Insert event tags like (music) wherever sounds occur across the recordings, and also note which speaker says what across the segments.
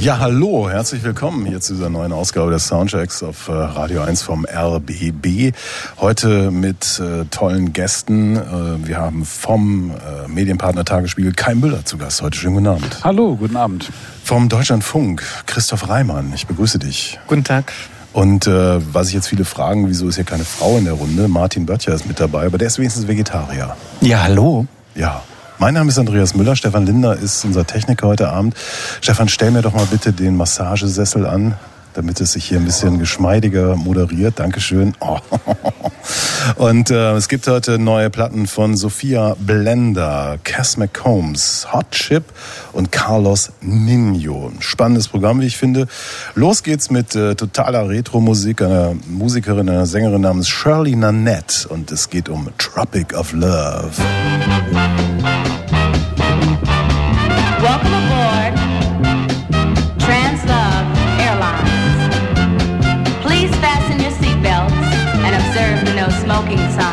Speaker 1: Ja, hallo, herzlich willkommen hier zu dieser neuen Ausgabe des Soundchecks auf äh, Radio 1 vom RBB. Heute mit äh, tollen Gästen. Äh, wir haben vom äh, Medienpartner Tagesspiegel Kai Müller zu Gast. Heute schönen guten Abend.
Speaker 2: Hallo, guten Abend.
Speaker 1: Vom Deutschlandfunk Christoph Reimann. Ich begrüße dich.
Speaker 3: Guten Tag.
Speaker 1: Und äh, was sich jetzt viele fragen, wieso ist hier keine Frau in der Runde? Martin Böttcher ist mit dabei, aber der ist wenigstens Vegetarier.
Speaker 3: Ja, hallo.
Speaker 1: Ja, mein Name ist Andreas Müller, Stefan Linder ist unser Techniker heute Abend. Stefan, stell mir doch mal bitte den Massagesessel an, damit es sich hier ein bisschen geschmeidiger moderiert. Dankeschön. Oh. (laughs) Und äh, es gibt heute neue Platten von Sophia Blender, Cass McCombs, Hot Chip und Carlos Nino. Spannendes Programm, wie ich finde. Los geht's mit äh, totaler Retro-Musik einer Musikerin, einer Sängerin namens Shirley Nanette. Und es geht um Tropic of Love.
Speaker 4: Welcome aboard the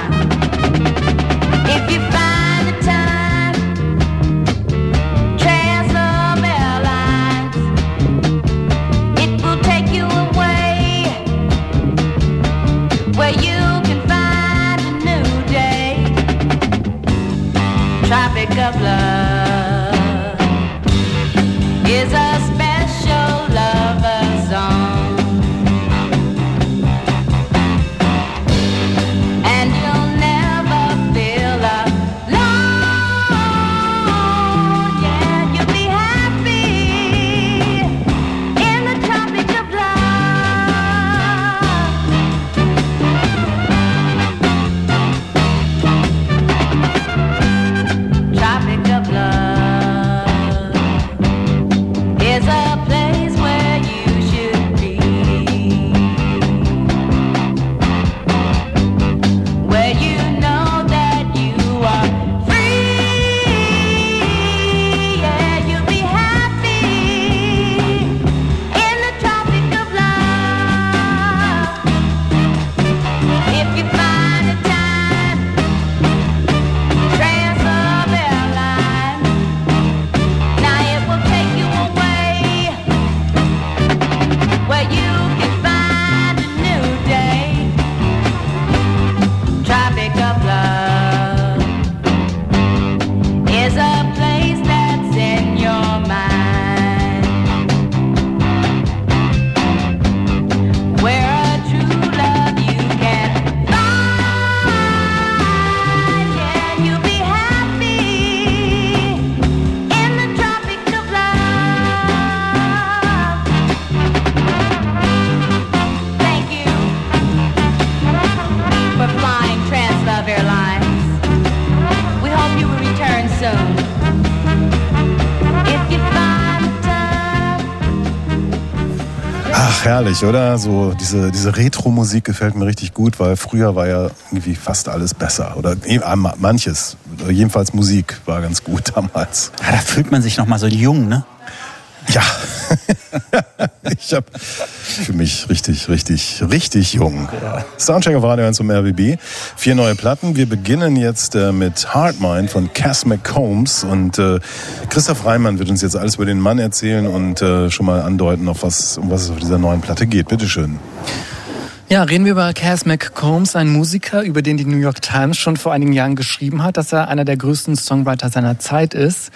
Speaker 1: Ach, herrlich, oder? So diese, diese Retro-Musik gefällt mir richtig gut, weil früher war ja irgendwie fast alles besser. Oder eh, manches. Jedenfalls Musik war ganz gut (laughs) damals.
Speaker 3: Ja, da fühlt man sich noch mal so jung, ne?
Speaker 1: Ja. (laughs) ich habe für mich richtig, richtig, richtig jung. Soundcheck auf Radio 1 zum RBB. Vier neue Platten. Wir beginnen jetzt äh, mit Hardmind von Cass McCombs und äh, Christoph Reimann wird uns jetzt alles über den Mann erzählen und äh, schon mal andeuten, auf was, um was es auf dieser neuen Platte geht. Bitteschön.
Speaker 5: Ja, reden wir über Cass McCombs, ein Musiker, über den die New York Times schon vor einigen Jahren geschrieben hat, dass er einer der größten Songwriter seiner Zeit ist.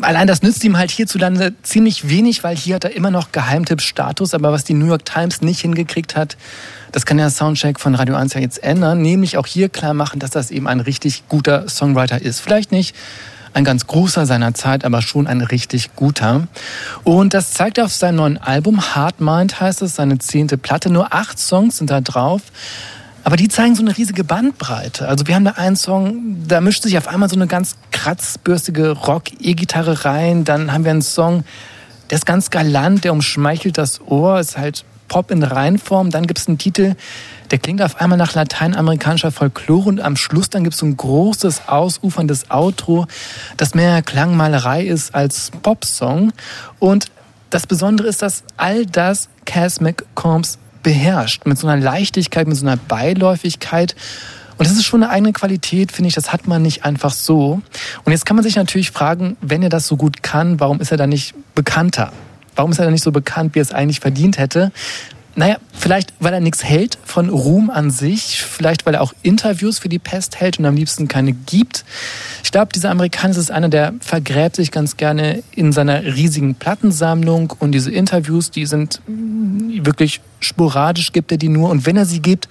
Speaker 5: Allein das nützt ihm halt hierzulande ziemlich wenig, weil hier hat er immer noch Geheimtipp-Status. Aber was die New York Times nicht hingekriegt hat, das kann der Soundcheck von Radio 1 ja jetzt ändern. Nämlich auch hier klar machen, dass das eben ein richtig guter Songwriter ist. Vielleicht nicht ein ganz großer seiner Zeit, aber schon ein richtig guter. Und das zeigt er auf seinem neuen Album. Hard Mind heißt es, seine zehnte Platte. Nur acht Songs sind da drauf. Aber die zeigen so eine riesige Bandbreite. Also wir haben da einen Song, da mischt sich auf einmal so eine ganz kratzbürstige Rock-E-Gitarre rein. Dann haben wir einen Song, der ist ganz galant, der umschmeichelt das Ohr, ist halt Pop in Reinform. Dann gibt es einen Titel, der klingt auf einmal nach lateinamerikanischer Folklore und am Schluss dann gibt es so ein großes, ausuferndes Outro, das mehr Klangmalerei ist als Popsong. Und das Besondere ist, dass all das Cass McCombs beherrscht. Mit so einer Leichtigkeit, mit so einer Beiläufigkeit. Und das ist schon eine eigene Qualität, finde ich. Das hat man nicht einfach so. Und jetzt kann man sich natürlich fragen, wenn er das so gut kann, warum ist er dann nicht bekannter? Warum ist er dann nicht so bekannt, wie er es eigentlich verdient hätte? Naja, vielleicht, weil er nichts hält von Ruhm an sich, vielleicht, weil er auch Interviews für die Pest hält und am liebsten keine gibt. Ich glaube, dieser Amerikaner ist einer, der vergräbt sich ganz gerne in seiner riesigen Plattensammlung und diese Interviews, die sind mm, wirklich sporadisch, gibt er die nur und wenn er sie gibt,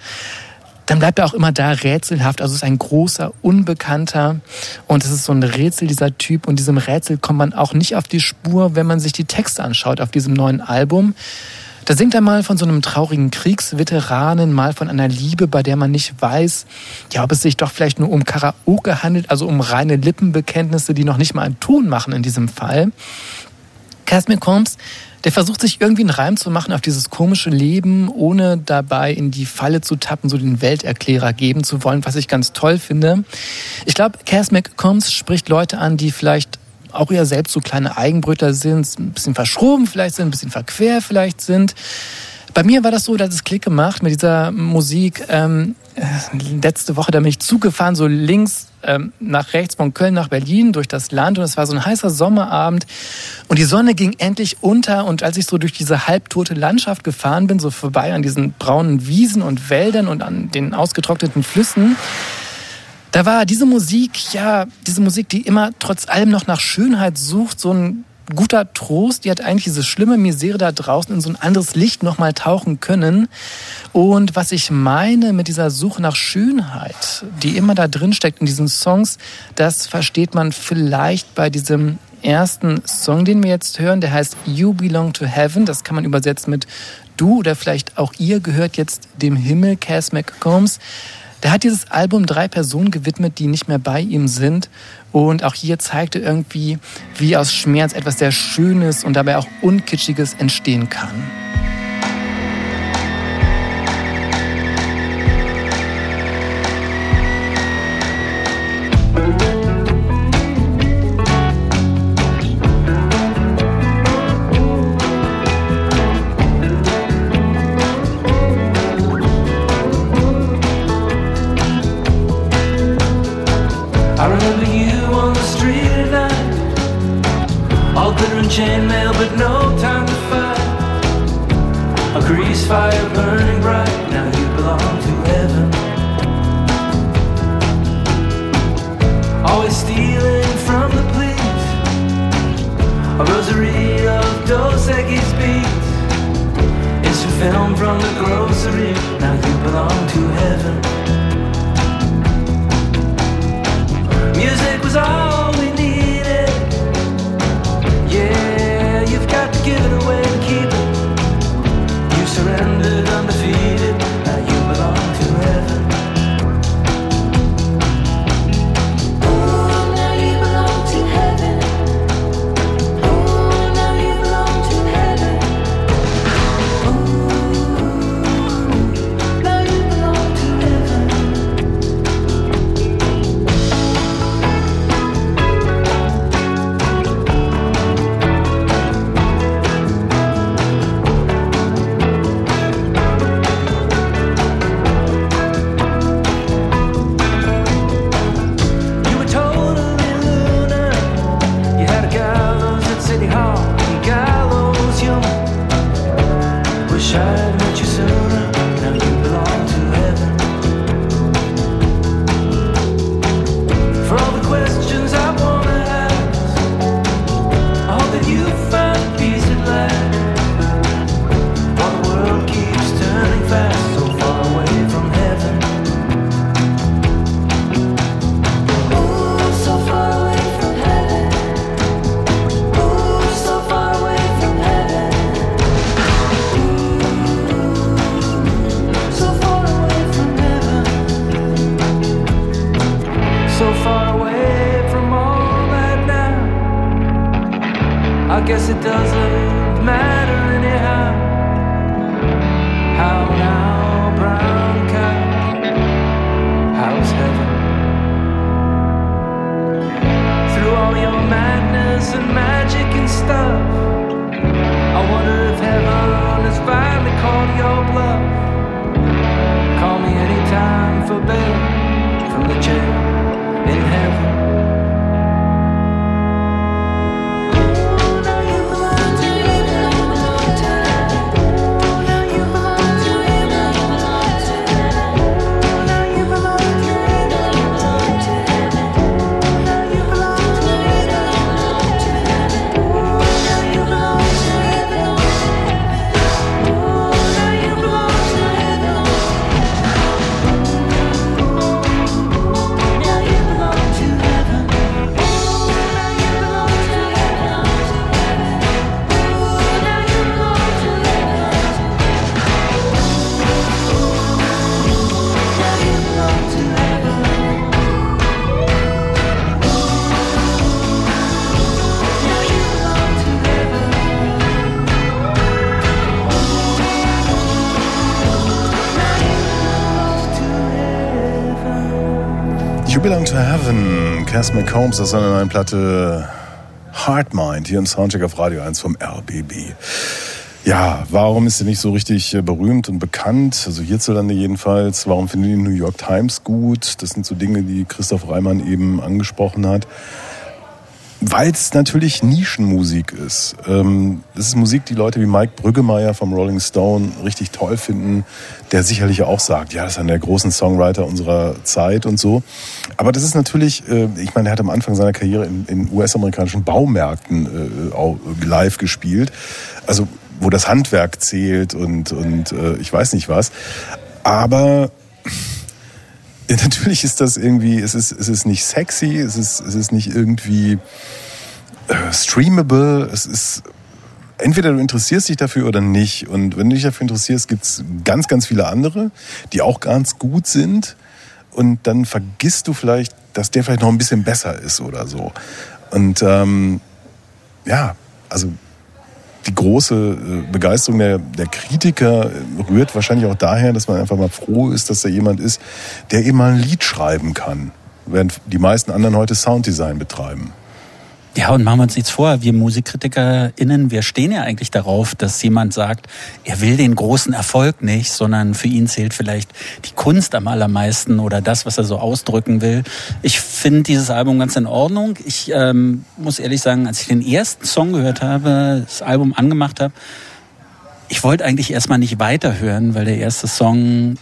Speaker 5: dann bleibt er auch immer da rätselhaft. Also es ist ein großer, unbekannter und es ist so ein Rätsel dieser Typ und diesem Rätsel kommt man auch nicht auf die Spur, wenn man sich die Texte anschaut auf diesem neuen Album. Da singt er mal von so einem traurigen Kriegsveteranen, mal von einer Liebe, bei der man nicht weiß, ja, ob es sich doch vielleicht nur um Karaoke handelt, also um reine Lippenbekenntnisse, die noch nicht mal einen Ton machen in diesem Fall. Casmir Combs, der versucht sich irgendwie einen Reim zu machen auf dieses komische Leben, ohne dabei in die Falle zu tappen, so den Welterklärer geben zu wollen, was ich ganz toll finde. Ich glaube, Cass McCombs spricht Leute an, die vielleicht auch eher selbst so kleine Eigenbrötler sind, ein bisschen verschroben vielleicht sind, ein bisschen verquer vielleicht sind. Bei mir war das so, dass es Klick gemacht mit dieser Musik. Ähm, letzte Woche, da bin ich zugefahren, so links ähm, nach rechts von Köln nach Berlin durch das Land und es war so ein heißer Sommerabend und die Sonne ging endlich unter und als ich so durch diese halbtote Landschaft gefahren bin, so vorbei an diesen braunen Wiesen und Wäldern und an den ausgetrockneten Flüssen, da war diese Musik, ja, diese Musik, die immer trotz allem noch nach Schönheit sucht, so ein guter Trost. Die hat eigentlich diese schlimme Misere da draußen in so ein anderes Licht nochmal tauchen können. Und was ich meine mit dieser Suche nach Schönheit, die immer da drin steckt in diesen Songs, das versteht man vielleicht bei diesem ersten Song, den wir jetzt hören. Der heißt You Belong to Heaven. Das kann man übersetzen mit Du oder vielleicht auch ihr gehört jetzt dem Himmel, Cass McCombs. Der hat dieses Album drei Personen gewidmet, die nicht mehr bei ihm sind. Und auch hier zeigte irgendwie, wie aus Schmerz etwas sehr Schönes und dabei auch Unkitschiges entstehen kann.
Speaker 2: Heaven,
Speaker 1: Cass McCombs aus seiner neuen Platte Heart Mind hier im Soundcheck auf Radio 1 vom RBB. Ja, warum ist sie nicht so richtig äh, berühmt und bekannt? Also hierzulande jedenfalls. Warum finden die New York Times gut? Das sind so Dinge, die Christoph Reimann eben angesprochen hat. Weil es natürlich Nischenmusik ist. Ähm, das ist Musik, die Leute wie Mike Brüggemeier vom Rolling Stone richtig toll finden, der sicherlich auch sagt, ja, das ist einer der großen Songwriter unserer Zeit und so. Aber das ist natürlich, äh, ich meine, er hat am Anfang seiner Karriere in, US-amerikanischen Baumärkten äh, auch live gespielt. Also wo das Handwerk zählt und, und äh, ich weiß nicht was. Aber ja, (laughs) natürlich ist das irgendwie, es ist, es ist nicht sexy, es ist, es ist nicht irgendwie äh, streamable, es ist entweder du interessierst dich dafür oder nicht. Und wenn du dich dafür interessierst, gibt's ganz, ganz viele andere, die auch ganz gut sind. Und dann vergisst du vielleicht, dass der vielleicht noch ein bisschen besser ist oder so. Und ähm, ja, also die große äh, Begeisterung der, der Kritiker rührt wahrscheinlich auch daher, dass man einfach mal froh ist, dass da jemand ist, der eben mal ein Lied schreiben kann, während die meisten anderen heute Sounddesign betreiben.
Speaker 3: Ja, und machen wir uns nichts vor. Wir MusikkritikerInnen, wir stehen ja eigentlich darauf, dass jemand sagt, er will den großen Erfolg nicht, sondern für ihn zählt vielleicht die Kunst am allermeisten oder das, was er so ausdrücken will. Ich finde dieses Album ganz in Ordnung. Ich ähm, muss ehrlich sagen, als ich den ersten Song gehört habe, das Album angemacht habe, ich wollte eigentlich erstmal nicht weiterhören, weil der erste Song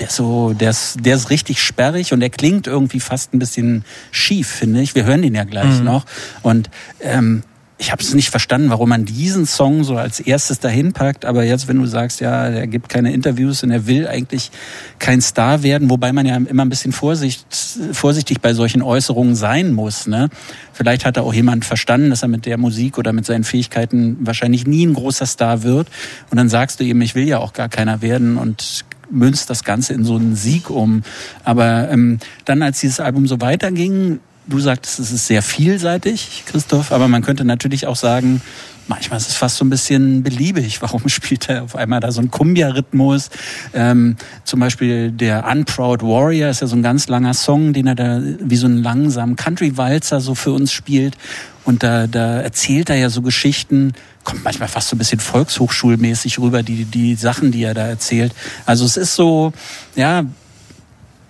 Speaker 3: der ist so, der ist, der ist richtig sperrig und der klingt irgendwie fast ein bisschen schief, finde ich. Wir hören den ja gleich
Speaker 5: Mhm.
Speaker 3: noch. Und ähm, ich habe es nicht verstanden, warum man diesen Song so als erstes dahin packt. Aber jetzt, wenn du sagst, ja, er gibt keine Interviews und er will eigentlich kein Star werden, wobei man ja immer ein bisschen Vorsicht, vorsichtig bei solchen Äußerungen sein muss. Ne? Vielleicht hat da auch jemand verstanden, dass er mit der Musik oder mit seinen Fähigkeiten wahrscheinlich nie ein großer Star wird. Und dann sagst du ihm, ich will ja auch gar keiner werden und münzt das Ganze in so einen Sieg um. Aber ähm, dann, als dieses Album so weiterging, du sagtest, es ist sehr vielseitig, Christoph, aber man könnte natürlich auch sagen, manchmal ist es fast so ein bisschen beliebig. Warum (laughs) spielt er auf einmal da so einen Kumbia-Rhythmus? Ähm, zum Beispiel der Unproud Warrior ist ja so ein ganz langer Song, den er da wie so einen langsamen Country-Walzer so für uns spielt. Und da, da erzählt er ja so Geschichten, kommt manchmal fast so ein bisschen volkshochschulmäßig rüber, die, die Sachen, die er da erzählt. Also es ist so, ja,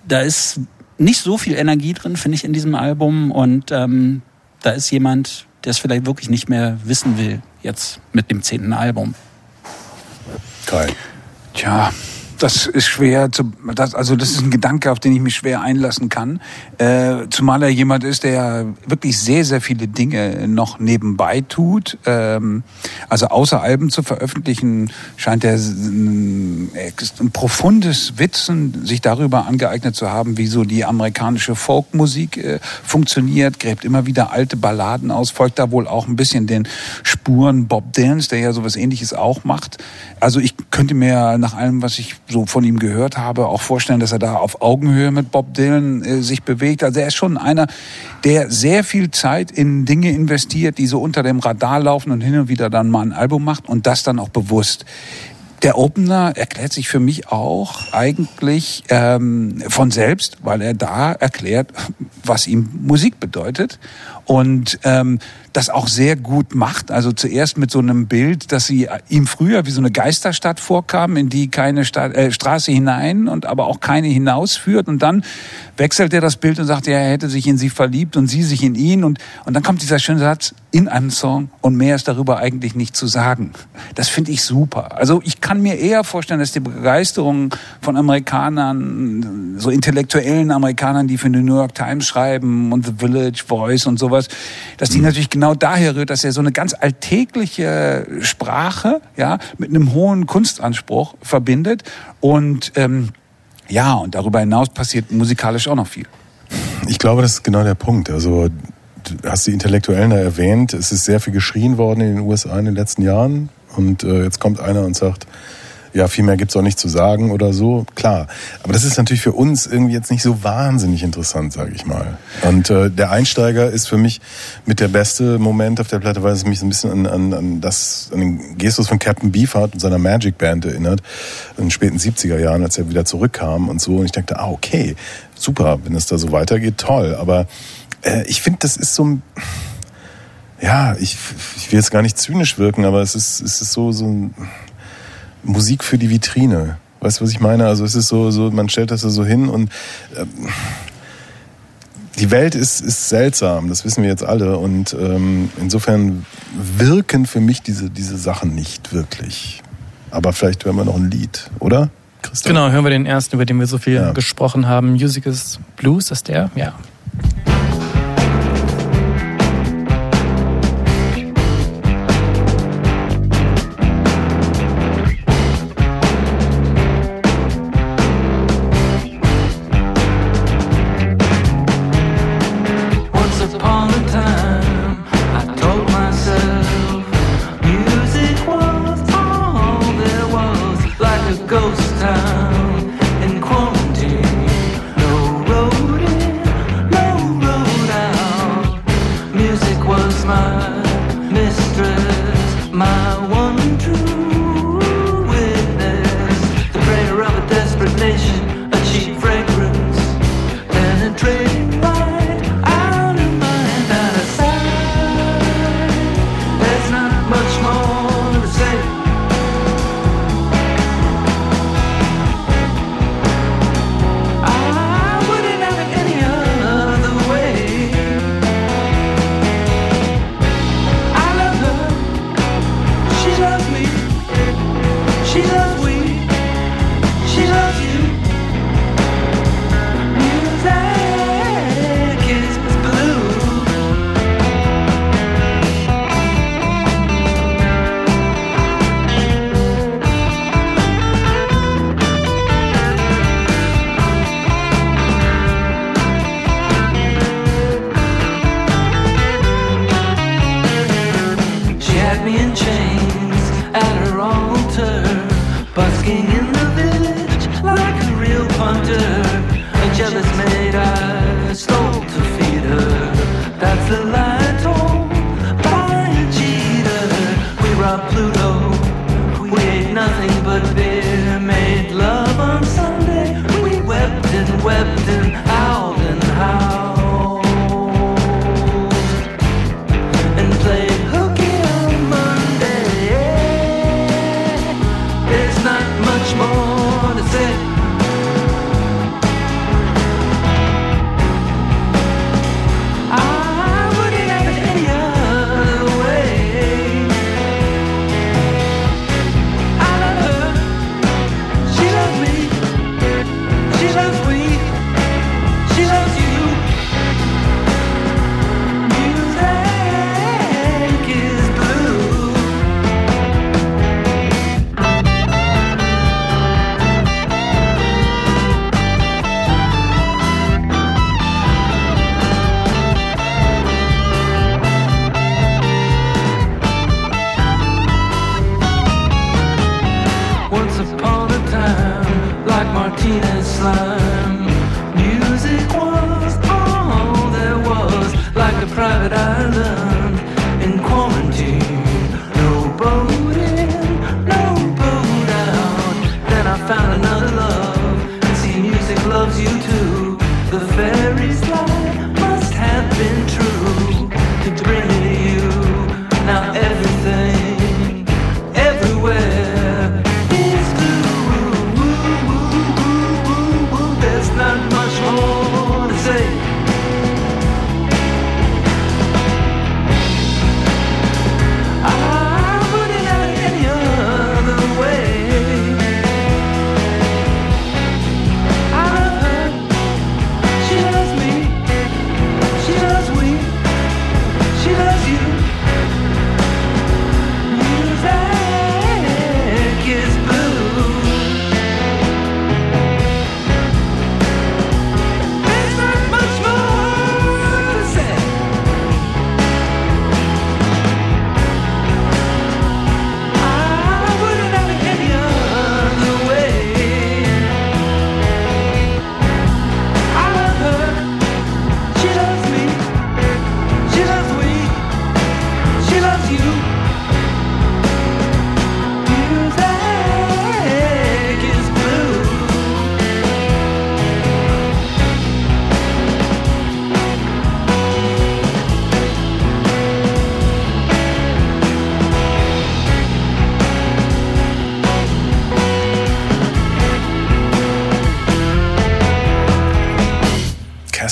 Speaker 3: da ist nicht so viel Energie drin, finde ich, in diesem Album. Und ähm, da ist jemand, der es vielleicht wirklich nicht mehr wissen will, jetzt mit dem zehnten Album.
Speaker 1: Kai.
Speaker 6: Tja, das ist schwer zu, das, also das ist ein Gedanke, auf den ich mich schwer einlassen kann. Äh, zumal er jemand ist, der wirklich sehr, sehr viele Dinge noch nebenbei tut. Ähm, also außer Alben zu veröffentlichen, scheint er ein, ein profundes Witzen sich darüber angeeignet zu haben, wie so die amerikanische Folkmusik äh, funktioniert, gräbt immer wieder alte Balladen aus, folgt da wohl auch ein bisschen den Spuren Bob Dylans, der ja sowas ähnliches auch macht. Also ich könnte mir nach allem, was ich so von ihm gehört habe, auch vorstellen, dass er da auf Augenhöhe mit Bob Dylan äh, sich bewegt. Also er ist schon einer, der sehr viel Zeit in Dinge investiert, die so unter dem Radar laufen und hin und wieder dann mal ein Album macht und das dann auch bewusst. Der Opener erklärt sich für mich auch eigentlich ähm, von selbst, weil er da erklärt, was ihm Musik bedeutet. Und ähm, das auch sehr gut macht. Also zuerst mit so einem Bild, dass sie ihm früher wie so eine Geisterstadt vorkam, in die keine Stadt, äh, Straße hinein und aber auch keine hinausführt. Und dann wechselt er das Bild und sagt, er hätte sich in sie verliebt und sie sich in ihn. Und, und dann kommt dieser schöne Satz in einem Song und mehr ist darüber eigentlich nicht zu sagen. Das finde ich super. Also ich kann mir eher vorstellen, dass die Begeisterung von Amerikanern, so intellektuellen Amerikanern, die für die New York Times schreiben und The Village Voice und sowas, dass die natürlich genau daher rührt, dass er so eine ganz alltägliche Sprache ja mit einem hohen Kunstanspruch verbindet und ähm, ja und darüber hinaus passiert musikalisch auch noch viel.
Speaker 1: Ich glaube, das ist genau der Punkt. Also hast die Intellektuellen da erwähnt. Es ist sehr viel geschrien worden in den USA in den letzten Jahren. Und äh, jetzt kommt einer und sagt, ja, viel mehr gibt's auch nicht zu sagen oder so. Klar. Aber das ist natürlich für uns irgendwie jetzt nicht so wahnsinnig interessant, sage ich mal. Und äh, der Einsteiger ist für mich mit der beste Moment auf der Platte, weil es mich so ein bisschen an, an, an das, an den Gestus von Captain Beefheart und seiner Magic Band erinnert, in den späten 70er Jahren, als er wieder zurückkam und so. Und ich dachte, ah, okay, super, wenn es da so weitergeht, toll. Aber äh, ich finde, das ist so ein ja, ich, ich will jetzt gar nicht zynisch wirken, aber es ist, es ist so, so ein Musik für die Vitrine. Weißt du, was ich meine? Also es ist so, so man stellt das da so hin und ähm, die Welt ist, ist seltsam, das wissen wir jetzt alle. Und ähm, insofern wirken für mich diese, diese Sachen nicht wirklich. Aber vielleicht hören wir noch ein Lied, oder? Christoph?
Speaker 2: Genau, hören wir den ersten, über den wir so viel
Speaker 1: Ja.
Speaker 2: gesprochen haben. Music is Blues, ist der? Ja.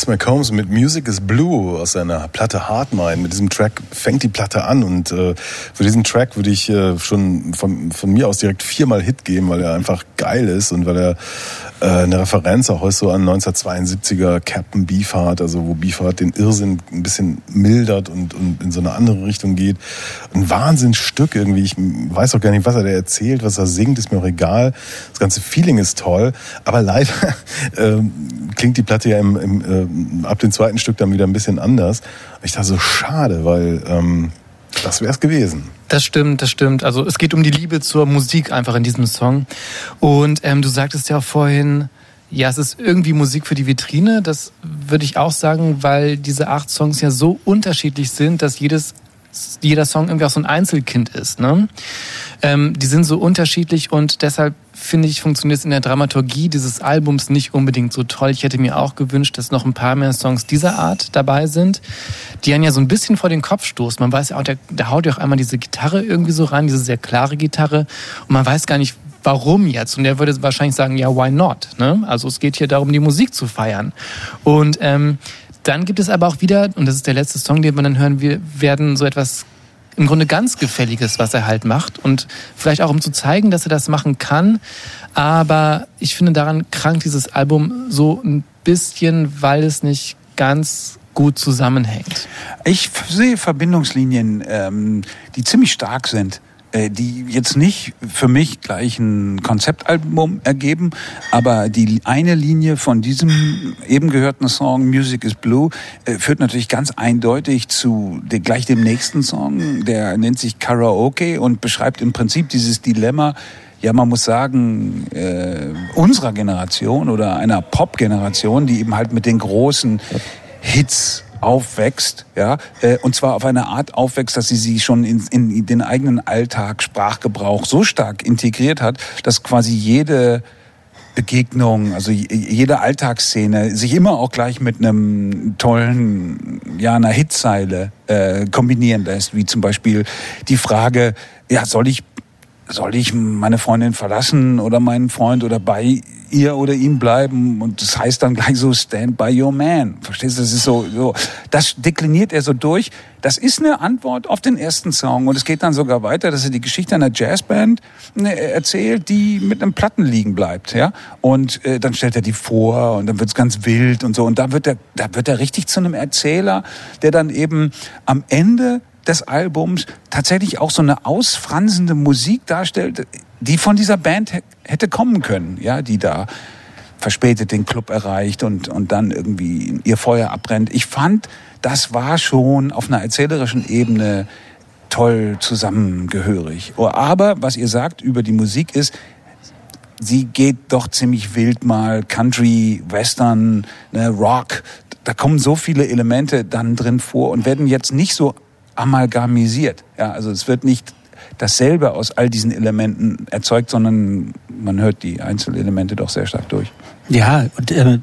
Speaker 1: McCombs mit Music is Blue aus seiner Platte Hardmine. Mit diesem Track fängt die Platte an und äh, für diesen Track würde ich äh, schon von, von mir aus direkt viermal Hit geben, weil er einfach geil ist und weil er eine Referenz auch so an 1972er Captain Beefheart, also wo Beefheart den Irrsinn ein bisschen mildert und, und in so eine andere Richtung geht. Ein Wahnsinnsstück irgendwie. Ich weiß auch gar nicht, was er da erzählt, was er singt, ist mir auch egal. Das ganze Feeling ist toll, aber leider (laughs) ähm, klingt die Platte ja im, im, äh, ab dem zweiten Stück dann wieder ein bisschen anders. Ich dachte so, schade, weil ähm, das wäre es gewesen.
Speaker 5: Das stimmt, das stimmt. Also es geht um die Liebe zur Musik einfach in diesem Song. Und ähm, du sagtest ja auch vorhin, ja, es ist irgendwie Musik für die Vitrine. Das würde ich auch sagen, weil diese acht Songs ja so unterschiedlich sind, dass jedes jeder Song irgendwie auch so ein Einzelkind ist. Ne? Ähm, die sind so unterschiedlich und deshalb finde ich, funktioniert es in der Dramaturgie dieses Albums nicht unbedingt so toll. Ich hätte mir auch gewünscht, dass noch ein paar mehr Songs dieser Art dabei sind, die einen ja so ein bisschen vor den Kopf stoßen. Man weiß ja auch, der, der haut ja auch einmal diese Gitarre irgendwie so rein, diese sehr klare Gitarre und man weiß gar nicht, warum jetzt? Und er würde wahrscheinlich sagen, ja, why not? Ne? Also es geht hier darum, die Musik zu feiern. Und ähm, dann gibt es aber auch wieder, und das ist der letzte Song, den wir dann hören wir werden, so etwas im Grunde ganz Gefälliges, was er halt macht. Und vielleicht auch, um zu zeigen, dass er das machen kann. Aber ich finde, daran krankt dieses Album so ein bisschen, weil es nicht ganz gut zusammenhängt.
Speaker 6: Ich sehe Verbindungslinien, ähm, die ziemlich stark sind die jetzt nicht für mich gleich ein Konzeptalbum ergeben, aber die eine Linie von diesem eben gehörten Song Music is Blue äh, führt natürlich ganz eindeutig zu gleich dem nächsten Song, der nennt sich Karaoke und beschreibt im Prinzip dieses Dilemma, ja, man muss sagen, äh, unserer Generation oder einer Pop-Generation, die eben halt mit den großen Hits aufwächst, ja, äh, und zwar auf eine Art aufwächst, dass sie sie schon in, in den eigenen Alltag, Sprachgebrauch so stark integriert hat, dass quasi jede Begegnung, also jede Alltagsszene sich immer auch gleich mit einem tollen, ja, einer Hitzeile äh, kombinieren lässt, wie zum Beispiel die Frage, ja, soll ich soll ich meine Freundin verlassen oder meinen Freund oder bei ihr oder ihm bleiben und das heißt dann gleich so stand by your man. Verstehst du? Das ist so, so das dekliniert er so durch. Das ist eine Antwort auf den ersten Song und es geht dann sogar weiter, dass er die Geschichte einer Jazzband ne, erzählt, die mit einem Platten liegen bleibt, ja? Und äh, dann stellt er die vor und dann wird's ganz wild und so und da wird er da wird er richtig zu einem Erzähler, der dann eben am Ende des Albums tatsächlich auch so eine ausfransende Musik darstellt, die von dieser Band hätte kommen können, ja, die da verspätet den Club erreicht und, und dann irgendwie ihr Feuer abbrennt. Ich fand, das war schon auf einer erzählerischen Ebene toll zusammengehörig. Aber was ihr sagt über die Musik ist, sie geht doch ziemlich wild mal Country, Western, ne, Rock. Da kommen so viele Elemente dann drin vor und werden jetzt nicht so amalgamisiert. Ja, also es wird nicht dasselbe aus all diesen Elementen erzeugt, sondern man hört die Einzelelemente doch sehr stark durch.
Speaker 3: Ja, und äh,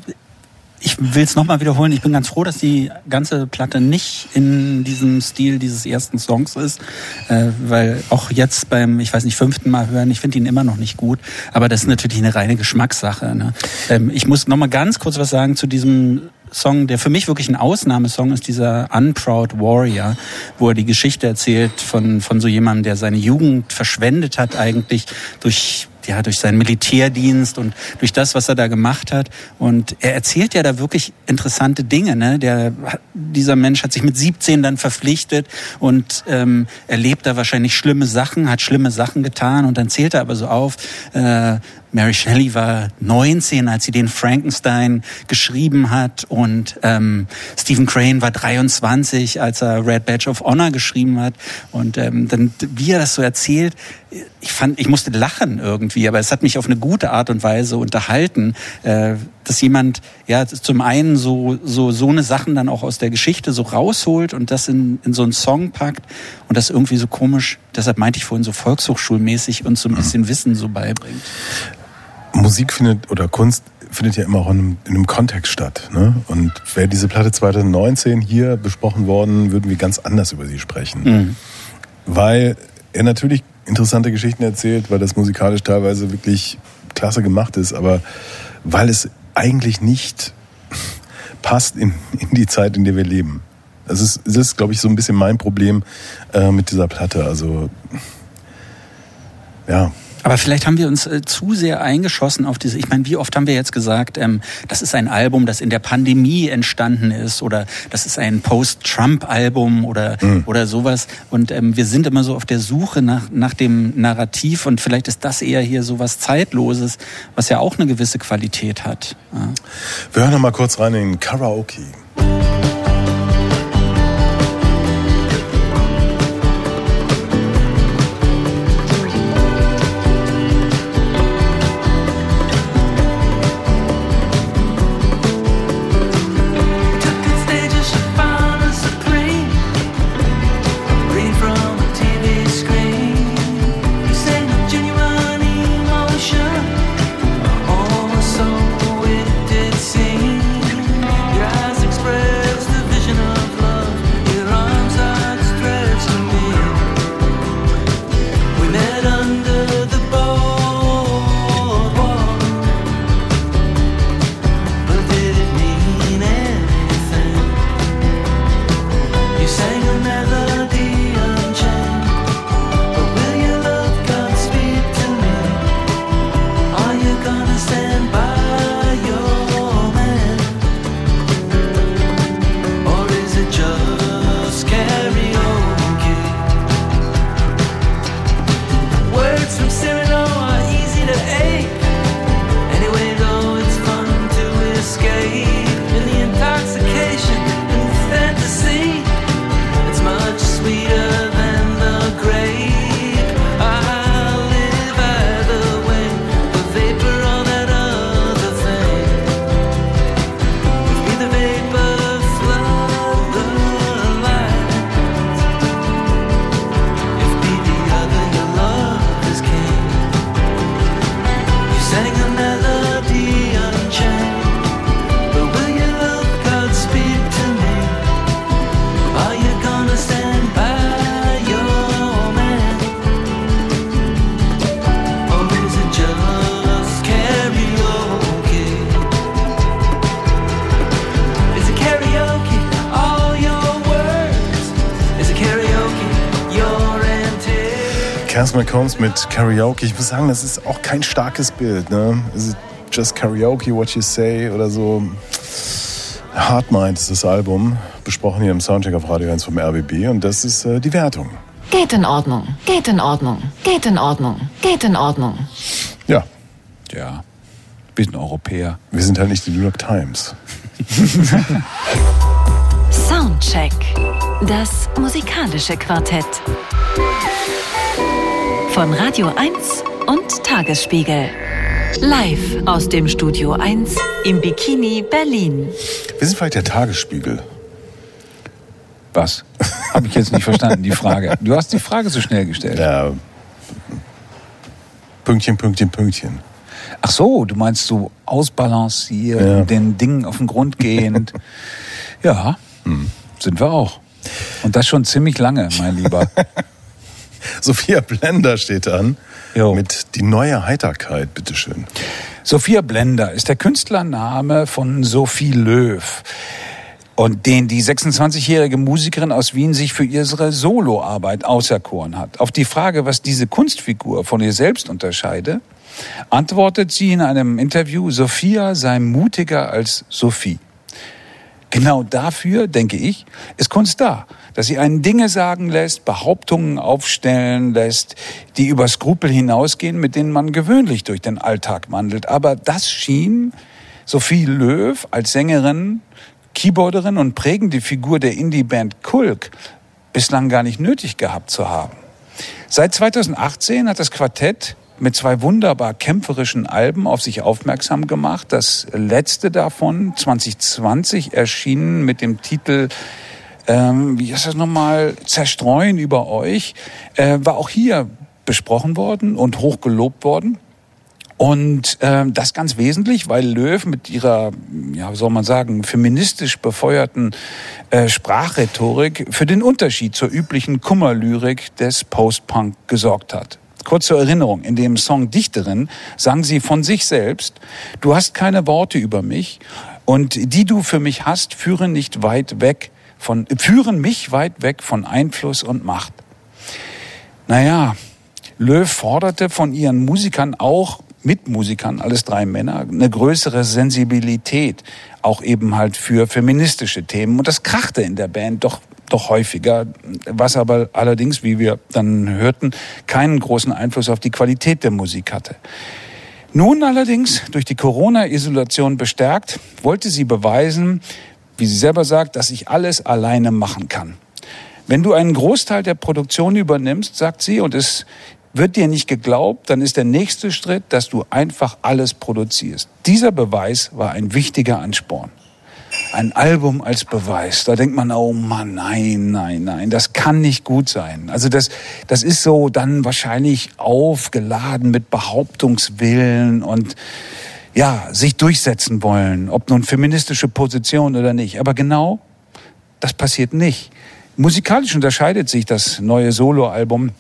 Speaker 3: ich will es nochmal wiederholen. Ich bin ganz froh, dass die ganze Platte nicht in diesem Stil dieses ersten Songs ist, äh, weil auch jetzt beim, ich weiß nicht, fünften Mal hören, ich finde ihn immer noch nicht gut, aber das ist natürlich eine reine Geschmackssache. Ne? Ähm, ich muss nochmal ganz kurz was sagen zu diesem Song, der für mich wirklich ein Ausnahmesong ist, dieser Unproud Warrior, wo er die Geschichte erzählt von, von so jemandem, der seine Jugend verschwendet hat eigentlich durch ja, durch seinen Militärdienst und durch das, was er da gemacht hat. Und er erzählt ja da wirklich interessante Dinge. Ne? Der, dieser Mensch hat sich mit 17 dann verpflichtet und ähm, erlebt da wahrscheinlich schlimme Sachen, hat schlimme Sachen getan und dann zählt er aber so auf, äh, Mary Shelley war 19, als sie den Frankenstein geschrieben hat und ähm, Stephen Crane war 23, als er Red Badge of Honor geschrieben hat. Und ähm, dann, wie er das so erzählt, ich fand, ich musste lachen irgendwie, aber es hat mich auf eine gute Art und Weise unterhalten, äh, dass jemand ja zum einen so so so eine Sachen dann auch aus der Geschichte so rausholt und das in, in so einen Song packt und das irgendwie so komisch. Deshalb meinte ich vorhin so volkshochschulmäßig und so ein bisschen Wissen so beibringt.
Speaker 1: Musik findet oder Kunst findet ja immer auch in einem, in einem Kontext statt. Ne? Und wäre diese Platte 2019 hier besprochen worden, würden wir ganz anders über sie sprechen.
Speaker 3: Mhm.
Speaker 1: Weil er natürlich interessante Geschichten erzählt, weil das musikalisch teilweise wirklich klasse gemacht ist, aber weil es eigentlich nicht
Speaker 2: passt in, in die Zeit, in der wir leben. Das ist, das ist glaube ich, so ein bisschen mein Problem äh, mit dieser Platte. Also, ja,
Speaker 3: Aber vielleicht haben wir uns äh, zu sehr eingeschossen auf diese. Ich meine, wie oft haben wir jetzt gesagt, ähm, das ist ein Album, das in der Pandemie entstanden ist oder das ist ein Post-Trump-Album oder oder sowas. Und ähm, wir sind immer so auf der Suche nach nach dem Narrativ und vielleicht ist das eher hier so was Zeitloses, was ja auch eine gewisse Qualität hat. Ja.
Speaker 2: wir hören noch mal kurz rein in Karaoke. McCombs mit Karaoke. Ich muss sagen, das ist auch kein starkes Bild. Ne? Is it just Karaoke, what you say oder so? Hard Mind ist das Album, besprochen hier im Soundcheck auf Radio 1 vom RBB und das ist äh, die Wertung.
Speaker 7: Geht in Ordnung, geht in Ordnung, geht in Ordnung, geht in Ordnung.
Speaker 2: Ja,
Speaker 6: Ja, wir sind Europäer.
Speaker 2: wir sind halt nicht die New York Times. (laughs)
Speaker 7: Soundcheck. Das musikalische Quartett. Von Radio 1 und Tagesspiegel. Live aus dem Studio 1 im Bikini Berlin.
Speaker 2: Wir sind vielleicht der Tagesspiegel.
Speaker 6: Was? (laughs) Habe ich jetzt nicht verstanden, die Frage. Du hast die Frage so schnell gestellt.
Speaker 2: Ja. Pünktchen, Pünktchen, Pünktchen.
Speaker 6: Ach so, du meinst so ausbalanciert,
Speaker 2: Ja.
Speaker 6: den Dingen auf den Grund gehend. (laughs) ja, sind wir auch. Und das schon ziemlich lange, mein Lieber. (laughs) (laughs)
Speaker 2: Sophia Blender steht an.
Speaker 6: Jo.
Speaker 2: Mit die neue Heiterkeit, bitteschön.
Speaker 6: Sophia Blender ist der Künstlername von Sophie Löw. Und den die 26-jährige Musikerin aus Wien sich für ihre Soloarbeit auserkoren hat. Auf die Frage, was diese Kunstfigur von ihr selbst unterscheide, antwortet sie in einem Interview, Sophia sei mutiger als Sophie. Genau dafür, denke ich, ist Kunst da. Dass sie einen Dinge sagen lässt, Behauptungen aufstellen lässt, die über Skrupel hinausgehen, mit denen man gewöhnlich durch den Alltag wandelt. Aber das schien Sophie Löw als Sängerin, Keyboarderin und prägende Figur der Indie-Band Kulk bislang gar nicht nötig gehabt zu haben. Seit 2018 hat das Quartett mit zwei wunderbar kämpferischen Alben auf sich aufmerksam gemacht. Das letzte davon, 2020, erschienen mit dem Titel, ähm, wie heißt das nochmal, Zerstreuen über euch, äh, war auch hier besprochen worden und hoch gelobt worden. Und ähm, das ganz wesentlich, weil Löw mit ihrer, ja, soll man sagen, feministisch befeuerten äh, Sprachrhetorik für den Unterschied zur üblichen Kummerlyrik des Post-Punk gesorgt hat. Kurz zur Erinnerung, in dem Song Dichterin sang sie von sich selbst, du hast keine Worte über mich Und die du für mich hast, führen nicht weit weg von, führen mich weit weg von Einfluss und Macht. Naja, Löw forderte von ihren Musikern auch, Mitmusikern, alles drei Männer, eine größere Sensibilität, auch eben halt für feministische Themen. Und das krachte in der Band doch doch häufiger, was aber allerdings, wie wir dann hörten, keinen großen Einfluss auf die Qualität der Musik hatte. Nun allerdings, durch die Corona-Isolation bestärkt, wollte sie beweisen, wie sie selber sagt, dass ich alles alleine machen kann. Wenn du einen Großteil der Produktion übernimmst, sagt sie, und es wird dir nicht geglaubt, dann ist der nächste Schritt, dass du einfach alles produzierst. Dieser Beweis war ein wichtiger Ansporn ein Album als Beweis. Da denkt man, oh Mann, nein, nein, nein, das kann nicht gut sein. Also das, das ist so dann wahrscheinlich aufgeladen mit Behauptungswillen und ja, sich durchsetzen wollen, ob nun feministische Position oder nicht. Aber genau das passiert nicht. Musikalisch unterscheidet sich das neue Soloalbum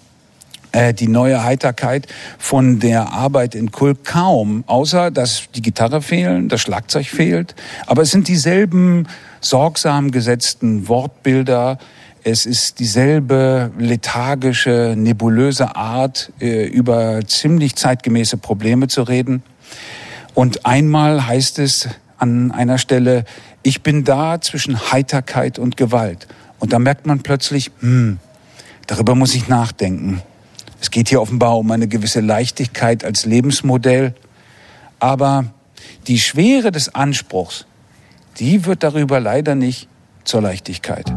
Speaker 6: äh, die neue Heiterkeit von der Arbeit in Kult kaum, außer dass die Gitarre fehlen, das Schlagzeug fehlt. Aber es sind dieselben sorgsam gesetzten Wortbilder, es ist dieselbe lethargische, nebulöse Art, äh, über ziemlich zeitgemäße Probleme zu reden. Und einmal heißt es an einer Stelle, ich bin da zwischen Heiterkeit und Gewalt. Und da merkt man plötzlich, hm, darüber muss ich nachdenken. Es geht hier offenbar um eine gewisse Leichtigkeit als Lebensmodell. Aber die Schwere des Anspruchs, die wird darüber leider nicht zur Leichtigkeit.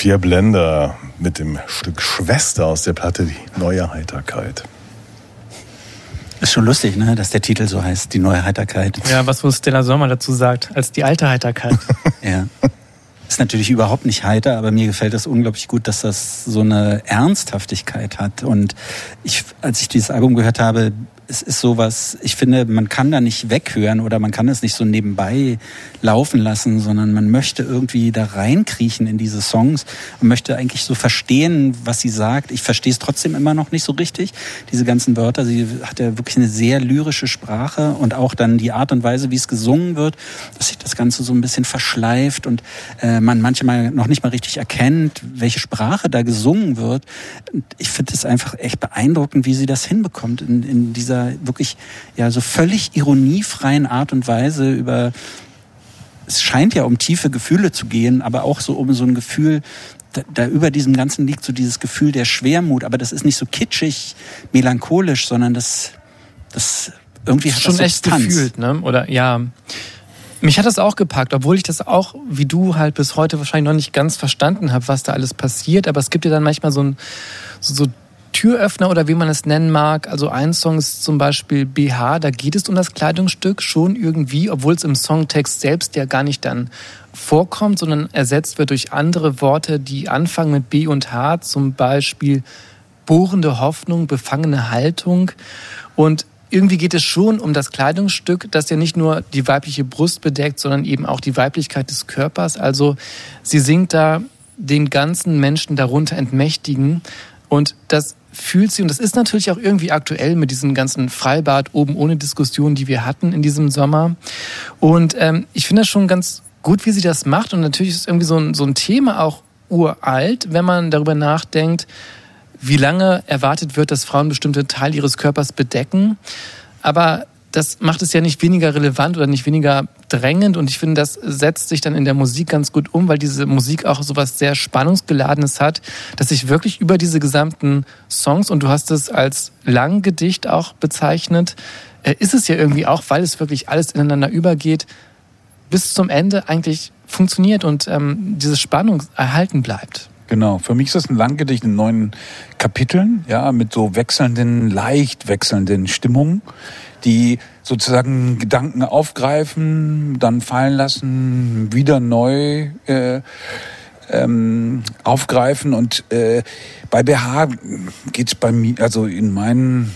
Speaker 1: Sophia Blender mit dem Stück Schwester aus der Platte Die neue Heiterkeit.
Speaker 3: Ist schon lustig, ne, dass der Titel so heißt, die neue Heiterkeit.
Speaker 5: Ja, was wohl Stella Sommer dazu sagt, als die alte Heiterkeit. (laughs)
Speaker 3: Ja. Ist natürlich überhaupt nicht heiter, aber mir gefällt das unglaublich gut, dass das so eine Ernsthaftigkeit hat. Und ich, als ich dieses Album gehört habe, es ist sowas, ich finde, man kann da nicht weghören oder man kann es nicht so nebenbei laufen lassen, sondern man möchte irgendwie da reinkriechen in diese Songs und möchte eigentlich so verstehen, was sie sagt. Ich verstehe es trotzdem immer noch nicht so richtig, diese ganzen Wörter. Sie hat ja wirklich eine sehr lyrische Sprache und auch dann die Art und Weise, wie es gesungen wird, dass sich das Ganze so ein bisschen verschleift und äh, man manchmal noch nicht mal richtig erkennt, welche Sprache da gesungen wird. Ich finde es einfach echt beeindruckend, wie sie das hinbekommt in, in dieser wirklich ja so völlig ironiefreien Art und Weise über es scheint ja um tiefe Gefühle zu gehen, aber auch so um so ein Gefühl, da, da über diesem Ganzen liegt so dieses Gefühl der Schwermut, aber das ist nicht so kitschig, melancholisch, sondern das, das irgendwie hat
Speaker 5: schon
Speaker 3: das
Speaker 5: echt gefühlt, ne? Oder ja. Mich hat das auch gepackt, obwohl ich das auch, wie du halt bis heute wahrscheinlich noch nicht ganz verstanden habe, was da alles passiert. Aber es gibt ja dann manchmal so ein so, so Türöffner oder wie man es nennen mag. Also ein Song ist zum Beispiel BH, da geht es um das Kleidungsstück schon irgendwie, obwohl es im Songtext selbst ja gar nicht dann vorkommt, sondern ersetzt wird durch andere Worte, die anfangen mit B und H, zum Beispiel bohrende Hoffnung, befangene Haltung. Und irgendwie geht es schon um das Kleidungsstück, das ja nicht nur die weibliche Brust bedeckt, sondern eben auch die Weiblichkeit des Körpers. Also sie singt da den ganzen Menschen darunter entmächtigen. Und das fühlt sie, und das ist natürlich auch irgendwie aktuell mit diesem ganzen Freibad oben ohne Diskussion, die wir hatten in diesem Sommer. Und ähm, ich finde das schon ganz gut, wie sie das macht. Und natürlich ist irgendwie so ein, so ein Thema auch uralt, wenn man darüber nachdenkt, wie lange erwartet wird, dass Frauen bestimmte Teile ihres Körpers bedecken. Aber das macht es ja nicht weniger relevant oder nicht weniger drängend. Und ich finde, das setzt sich dann in der Musik ganz gut um, weil diese Musik auch so was sehr Spannungsgeladenes hat, dass sich wirklich über diese gesamten Songs, und du hast es als Langgedicht auch bezeichnet, äh, ist es ja irgendwie auch, weil es wirklich alles ineinander übergeht, bis zum Ende eigentlich funktioniert und ähm, diese Spannung erhalten bleibt.
Speaker 6: Genau, für mich ist das ein Langgedicht in neun Kapiteln, ja, mit so wechselnden, leicht wechselnden Stimmungen, die sozusagen Gedanken aufgreifen, dann fallen lassen, wieder neu äh, ähm, aufgreifen. Und äh, bei BH geht's bei mir, also in meinen,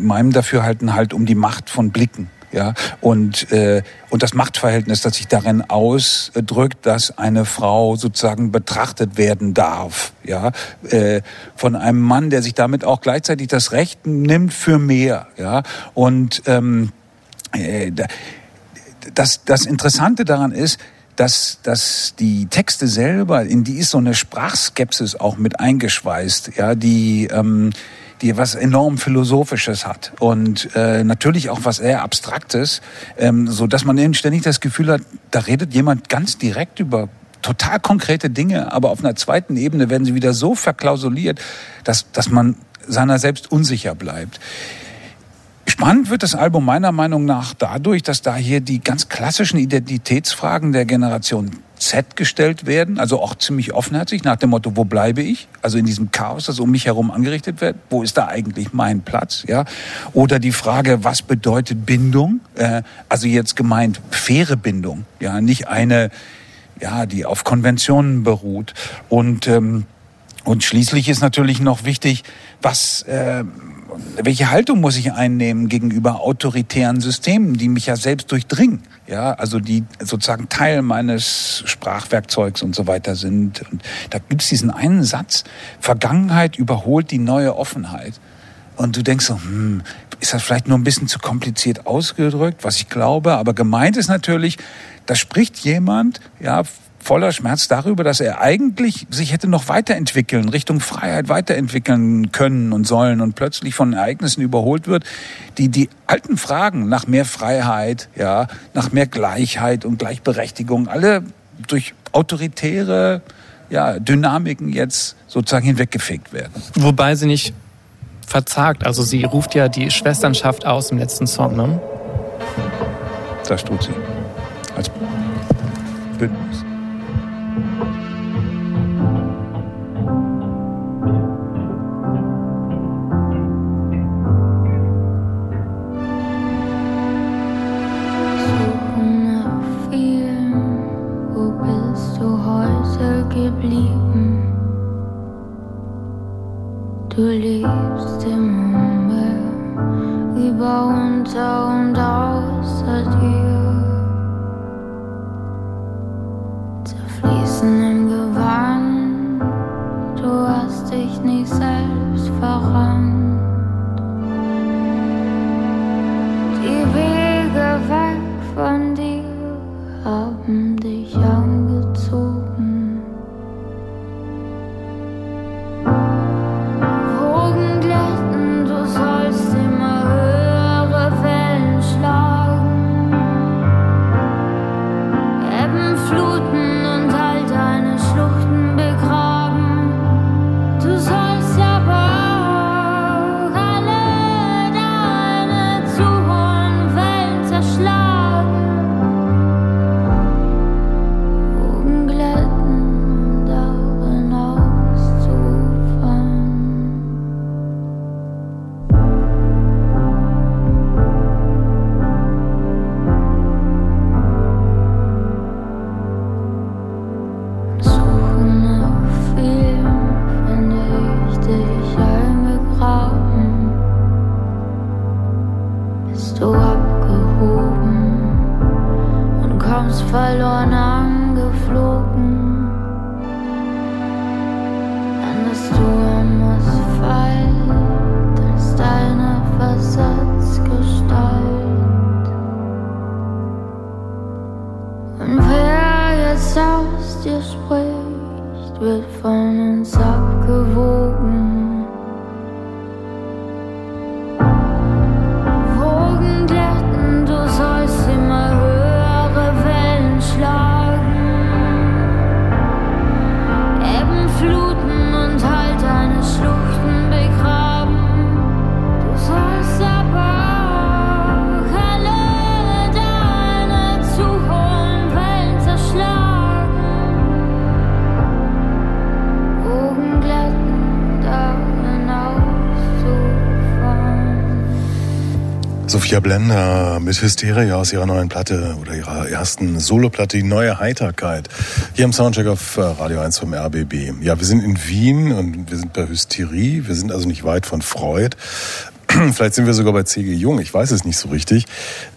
Speaker 6: meinem Dafürhalten halt um die Macht von Blicken. Ja, und, äh, und das Machtverhältnis, das sich darin ausdrückt, dass eine Frau sozusagen betrachtet werden darf, ja, äh, von einem Mann, der sich damit auch gleichzeitig das Recht nimmt für mehr, ja, und ähm, äh, da- das, das Interessante daran ist, dass, dass die Texte selber, in die ist so eine Sprachskepsis auch mit eingeschweißt, ja, die, ähm, die was enorm Philosophisches hat und äh, natürlich auch was sehr Abstraktes, ähm, so dass man eben ständig das Gefühl hat, da redet jemand ganz direkt über total konkrete Dinge, aber auf einer zweiten Ebene werden sie wieder so verklausuliert, dass, dass man seiner selbst unsicher bleibt. Spannend wird das Album meiner Meinung nach dadurch, dass da hier die ganz klassischen Identitätsfragen der Generation Z gestellt werden, also auch ziemlich offenherzig nach dem Motto, wo bleibe ich? Also in diesem Chaos, das um mich herum angerichtet wird, wo ist da eigentlich mein Platz? Ja? Oder die Frage, was bedeutet Bindung? Äh, also jetzt gemeint faire Bindung, ja, nicht eine, ja, die auf Konventionen beruht. Und ähm, und schließlich ist natürlich noch wichtig, was, äh, welche Haltung muss ich einnehmen gegenüber autoritären Systemen, die mich ja selbst durchdringen, ja, also die sozusagen Teil meines Sprachwerkzeugs und so weiter sind. Und da gibt's diesen einen Satz: Vergangenheit überholt die neue Offenheit. Und du denkst so, hm, ist das vielleicht nur ein bisschen zu kompliziert ausgedrückt, was ich glaube, aber gemeint ist natürlich, da spricht jemand, ja, voller Schmerz darüber, dass er eigentlich sich hätte noch weiterentwickeln, Richtung Freiheit weiterentwickeln können und sollen und plötzlich von Ereignissen überholt wird, die die alten Fragen nach mehr Freiheit, ja, nach mehr Gleichheit und Gleichberechtigung alle durch autoritäre ja, Dynamiken jetzt sozusagen hinweggefegt werden.
Speaker 5: Wobei sie nicht verzagt. Also sie ruft ja die Schwesternschaft aus im letzten Song, ne?
Speaker 8: Das tut sie. Als Bündnis.
Speaker 1: Blender mit Hysteria aus ihrer neuen Platte oder ihrer ersten Soloplatte, die neue Heiterkeit. Hier im Soundcheck auf äh, Radio 1 vom RBB. Ja, wir sind in Wien und wir sind bei Hysterie. Wir sind also nicht weit von Freud. (clears throat) Vielleicht sind wir sogar bei C.G. Jung. Ich weiß es nicht so richtig.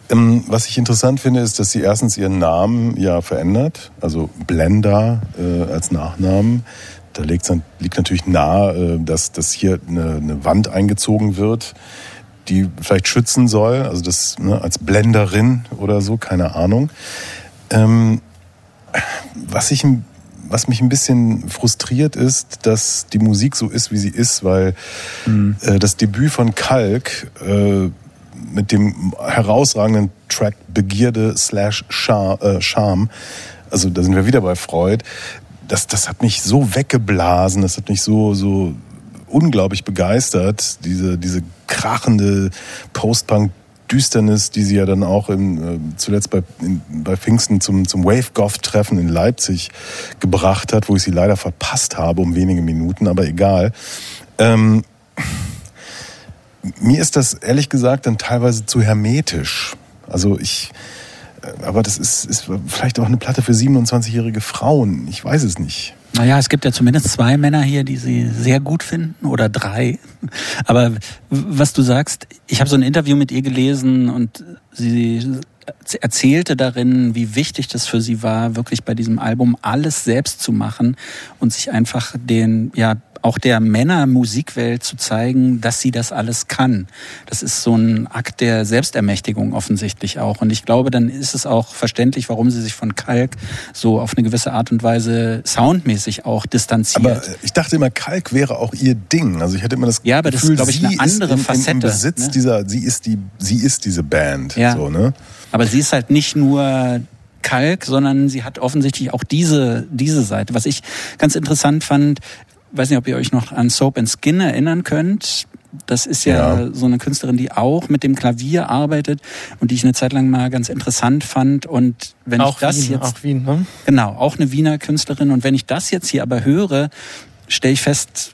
Speaker 1: Ähm, Was ich interessant finde, ist, dass sie erstens ihren Namen ja verändert. Also Blender äh, als Nachnamen. Da liegt, natürlich nahe, äh, dass, hier eine Wand eingezogen wird die vielleicht schützen soll, also das ne, als Blenderin oder so, keine Ahnung. Ähm, was ich was mich ein bisschen frustriert ist, dass die Musik so ist, wie sie ist, weil äh, das Debüt von Kalk äh, mit dem herausragenden Track Begierde slash Schar- äh, Charme, also da sind wir wieder bei Freud, das, das hat mich so weggeblasen, das hat mich so, so unglaublich begeistert, diese, diese krachende Post-Punk Düsternis, die sie ja dann auch im, äh, zuletzt bei, in, bei Pfingsten zum, zum Wave-Goth-Treffen in Leipzig gebracht hat, wo ich sie leider verpasst habe um wenige Minuten, aber egal. Ähm, mir ist das ehrlich gesagt dann teilweise zu hermetisch. Also ich, äh, aber das ist, ist vielleicht auch eine Platte für 27-jährige Frauen. Ich weiß es nicht.
Speaker 3: Naja, es gibt ja zumindest zwei Männer hier, die sie sehr gut finden oder drei. Aber was du sagst, ich habe so ein Interview mit ihr gelesen und sie erzählte darin, wie wichtig das für sie war, wirklich bei diesem Album alles selbst zu machen und sich einfach den, ja, auch der Männermusikwelt zu zeigen, dass sie das alles kann. Das ist so ein Akt der Selbstermächtigung offensichtlich auch. Und ich glaube, dann ist es auch verständlich, warum sie sich von Kalk so auf eine gewisse Art und Weise soundmäßig auch distanziert.
Speaker 1: Aber äh, ich dachte immer, Kalk wäre auch ihr Ding. Also ich hatte immer das
Speaker 3: Ja, aber das ist,
Speaker 1: Gefühl,
Speaker 3: glaub ich,
Speaker 1: sie
Speaker 3: eine andere
Speaker 1: ist im, im,
Speaker 3: Facette,
Speaker 1: Besitz
Speaker 3: ne?
Speaker 1: dieser, sie ist die, sie ist diese Band.
Speaker 3: Ja.
Speaker 1: So, ne?
Speaker 3: Aber sie ist halt nicht nur Kalk, sondern sie hat offensichtlich auch diese, diese Seite. Was ich ganz interessant fand, weiß nicht, ob ihr euch noch an Soap and Skin erinnern könnt. Das ist ja,
Speaker 1: Ja.
Speaker 3: so eine Künstlerin, die auch mit dem Klavier arbeitet und die ich eine Zeit lang mal ganz interessant fand. Und wenn
Speaker 5: auch
Speaker 3: ich das
Speaker 5: Wien,
Speaker 3: jetzt
Speaker 5: auch Wien, ne?
Speaker 3: Genau, auch eine Wiener Künstlerin. Und wenn ich das jetzt hier aber höre, stelle ich fest,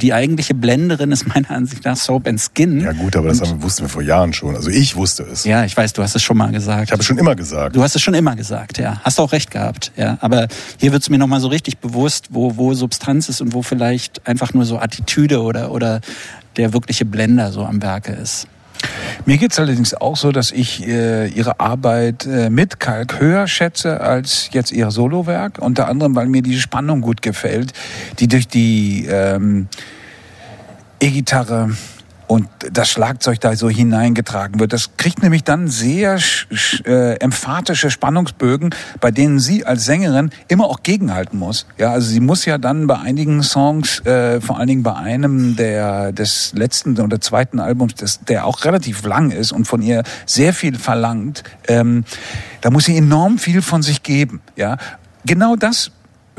Speaker 3: die eigentliche Blenderin ist meiner Ansicht nach Soap and Skin.
Speaker 1: Ja gut, aber das haben, wussten wir vor Jahren schon. Also ich wusste es.
Speaker 3: Ja, ich weiß, du hast es schon mal gesagt.
Speaker 1: Ich habe es schon immer gesagt.
Speaker 3: Du hast es schon immer gesagt, ja. Hast auch recht gehabt, ja. Aber hier wird es mir nochmal so richtig bewusst, wo, wo Substanz ist und wo vielleicht einfach nur so Attitüde oder, oder der wirkliche Blender so am Werke ist.
Speaker 6: Mir geht's allerdings auch so, dass ich äh, ihre Arbeit äh, mit Kalk höher schätze als jetzt ihr Solowerk. Unter anderem, weil mir die Spannung gut gefällt, die durch die ähm, E-Gitarre und das Schlagzeug da so hineingetragen wird. Das kriegt nämlich dann sehr äh, emphatische Spannungsbögen, bei denen sie als Sängerin immer auch gegenhalten muss. Ja, also sie muss ja dann bei einigen Songs, äh, vor allen Dingen bei einem der des letzten oder zweiten Albums, das, der auch relativ lang ist und von ihr sehr viel verlangt, ähm, da muss sie enorm viel von sich geben. Ja, genau das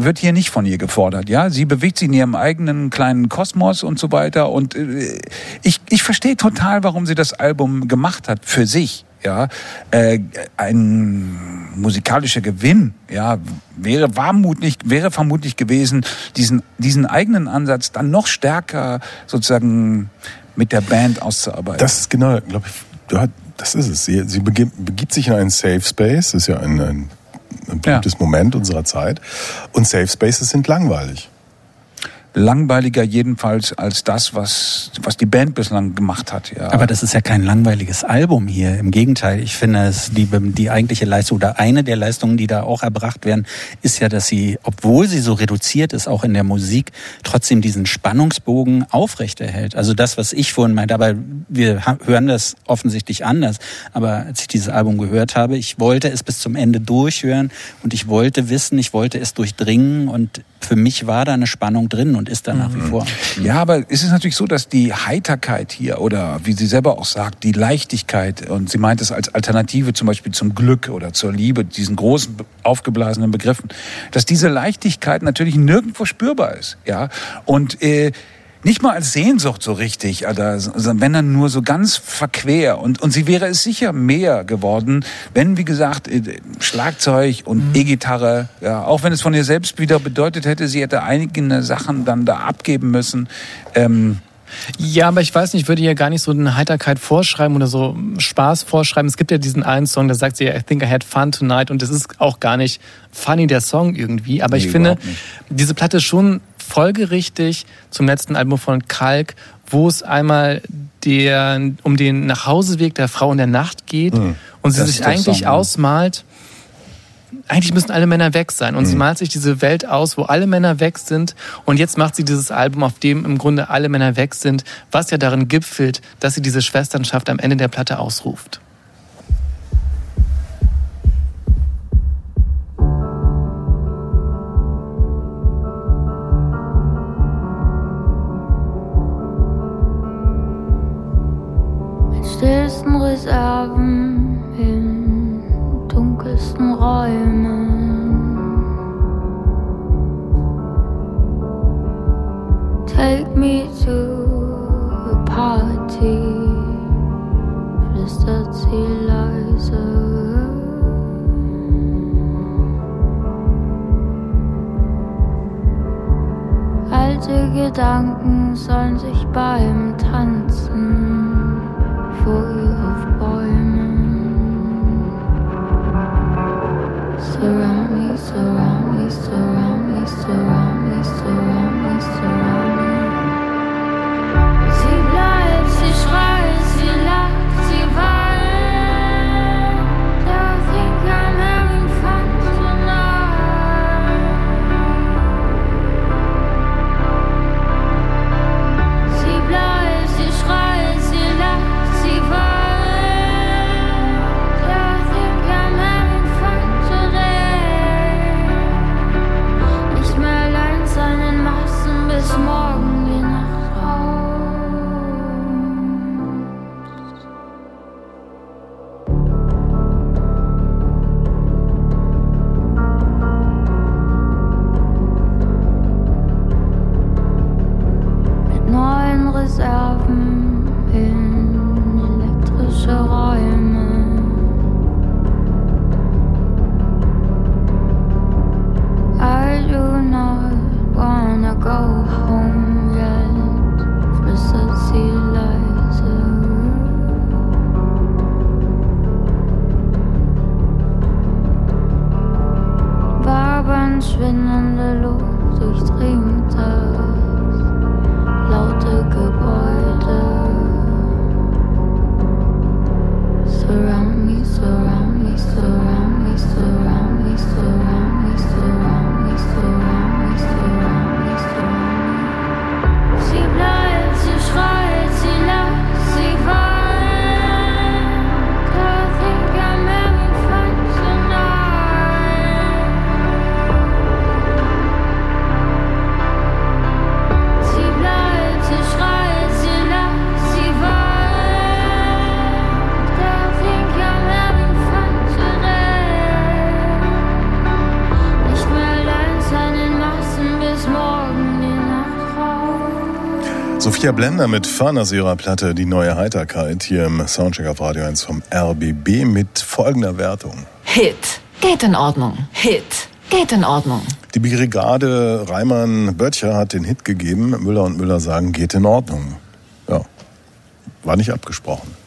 Speaker 6: wird hier nicht von ihr gefordert. Ja, sie bewegt sich in ihrem eigenen kleinen Kosmos und so weiter. Und äh, ich, ich verstehe total, warum sie das Album gemacht hat für sich. Ja, äh, ein musikalischer Gewinn, ja, wäre vermutlich, wäre vermutlich gewesen, diesen, diesen eigenen Ansatz dann noch stärker sozusagen mit der Band auszuarbeiten.
Speaker 1: Das ist genau, glaube ich, das ist es. Sie, sie begibt, begibt sich in einen Safe Space, das ist ja ein, ein, ein beliebtes Moment unserer Zeit. Und Safe Spaces sind langweilig.
Speaker 6: Langweiliger jedenfalls als das, was, was die Band bislang gemacht hat. Ja.
Speaker 3: Aber das ist ja kein langweiliges Album hier. Im Gegenteil, ich finde, es die, die eigentliche Leistung oder eine der Leistungen, die da auch erbracht werden, ist ja, dass sie, obwohl sie so reduziert ist, auch in der Musik, trotzdem diesen Spannungsbogen aufrechterhält. Also das, was ich vorhin meinte, aber wir hören das offensichtlich anders. Aber als ich dieses Album gehört habe, ich wollte es bis zum Ende durchhören und ich wollte wissen, ich wollte es durchdringen und für mich war da eine Spannung drin und ist da nach wie vor.
Speaker 6: Ja, aber es ist natürlich so, dass die Heiterkeit hier oder wie sie selber auch sagt, die Leichtigkeit und sie meint es als Alternative zum Beispiel zum Glück oder zur Liebe, diesen großen aufgeblasenen Begriffen, dass diese Leichtigkeit natürlich nirgendwo spürbar ist, ja und äh, nicht mal als Sehnsucht so richtig, sondern wenn dann nur so ganz verquer. Und, und sie wäre es sicher mehr geworden, wenn, wie gesagt, äh, Schlagzeug und E-Gitarre, ja, auch wenn es von ihr selbst wieder bedeutet hätte, sie hätte einige Sachen dann da abgeben müssen. Ähm,
Speaker 5: Ja, aber ich weiß nicht, ich würde ihr gar nicht so eine Heiterkeit vorschreiben oder so Spaß vorschreiben. Es gibt ja diesen einen Song, da sagt sie, I think I had fun tonight und das ist auch gar nicht funny, der Song irgendwie. Aber
Speaker 6: Nee,
Speaker 5: ich finde,
Speaker 6: nicht.
Speaker 5: diese Platte ist schon folgerichtig zum letzten Album von Kalk, wo es einmal der, um den Nachhauseweg der Frau in der Nacht geht und sie
Speaker 6: das
Speaker 5: sich eigentlich
Speaker 6: Song,
Speaker 5: ausmalt, eigentlich müssen alle Männer weg sein. Und sie malt sich diese Welt aus, wo alle Männer weg sind. Und jetzt macht sie dieses Album, auf dem im Grunde alle Männer weg sind, was ja darin gipfelt, dass sie diese Schwesternschaft am Ende der Platte ausruft.
Speaker 8: Stillsten Reserven in dunkelsten Räumen. Take me to a party, flüstert sie leise. Alte Gedanken sollen sich beim Tanzen Surround me, surround me, surround me, surround me, surround me,
Speaker 9: Sophia Blender mit Fun aus ihrer Platte Die neue Heiterkeit hier im Soundcheck auf Radio 1 vom RBB mit folgender Wertung.
Speaker 7: Hit. Geht in Ordnung. Hit. Geht in Ordnung.
Speaker 9: Die Brigade Reimann-Böttcher hat den Hit gegeben. Müller und Müller sagen, geht in Ordnung. Ja, war nicht abgesprochen.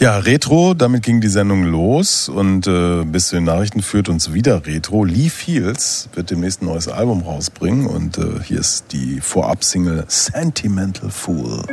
Speaker 9: Ja, Retro, damit ging die Sendung los und äh, bis zu den Nachrichten führt uns wieder Retro. Lee Fields wird demnächst ein neues Album rausbringen und äh, hier ist die Vorab-Single Sentimental Fool.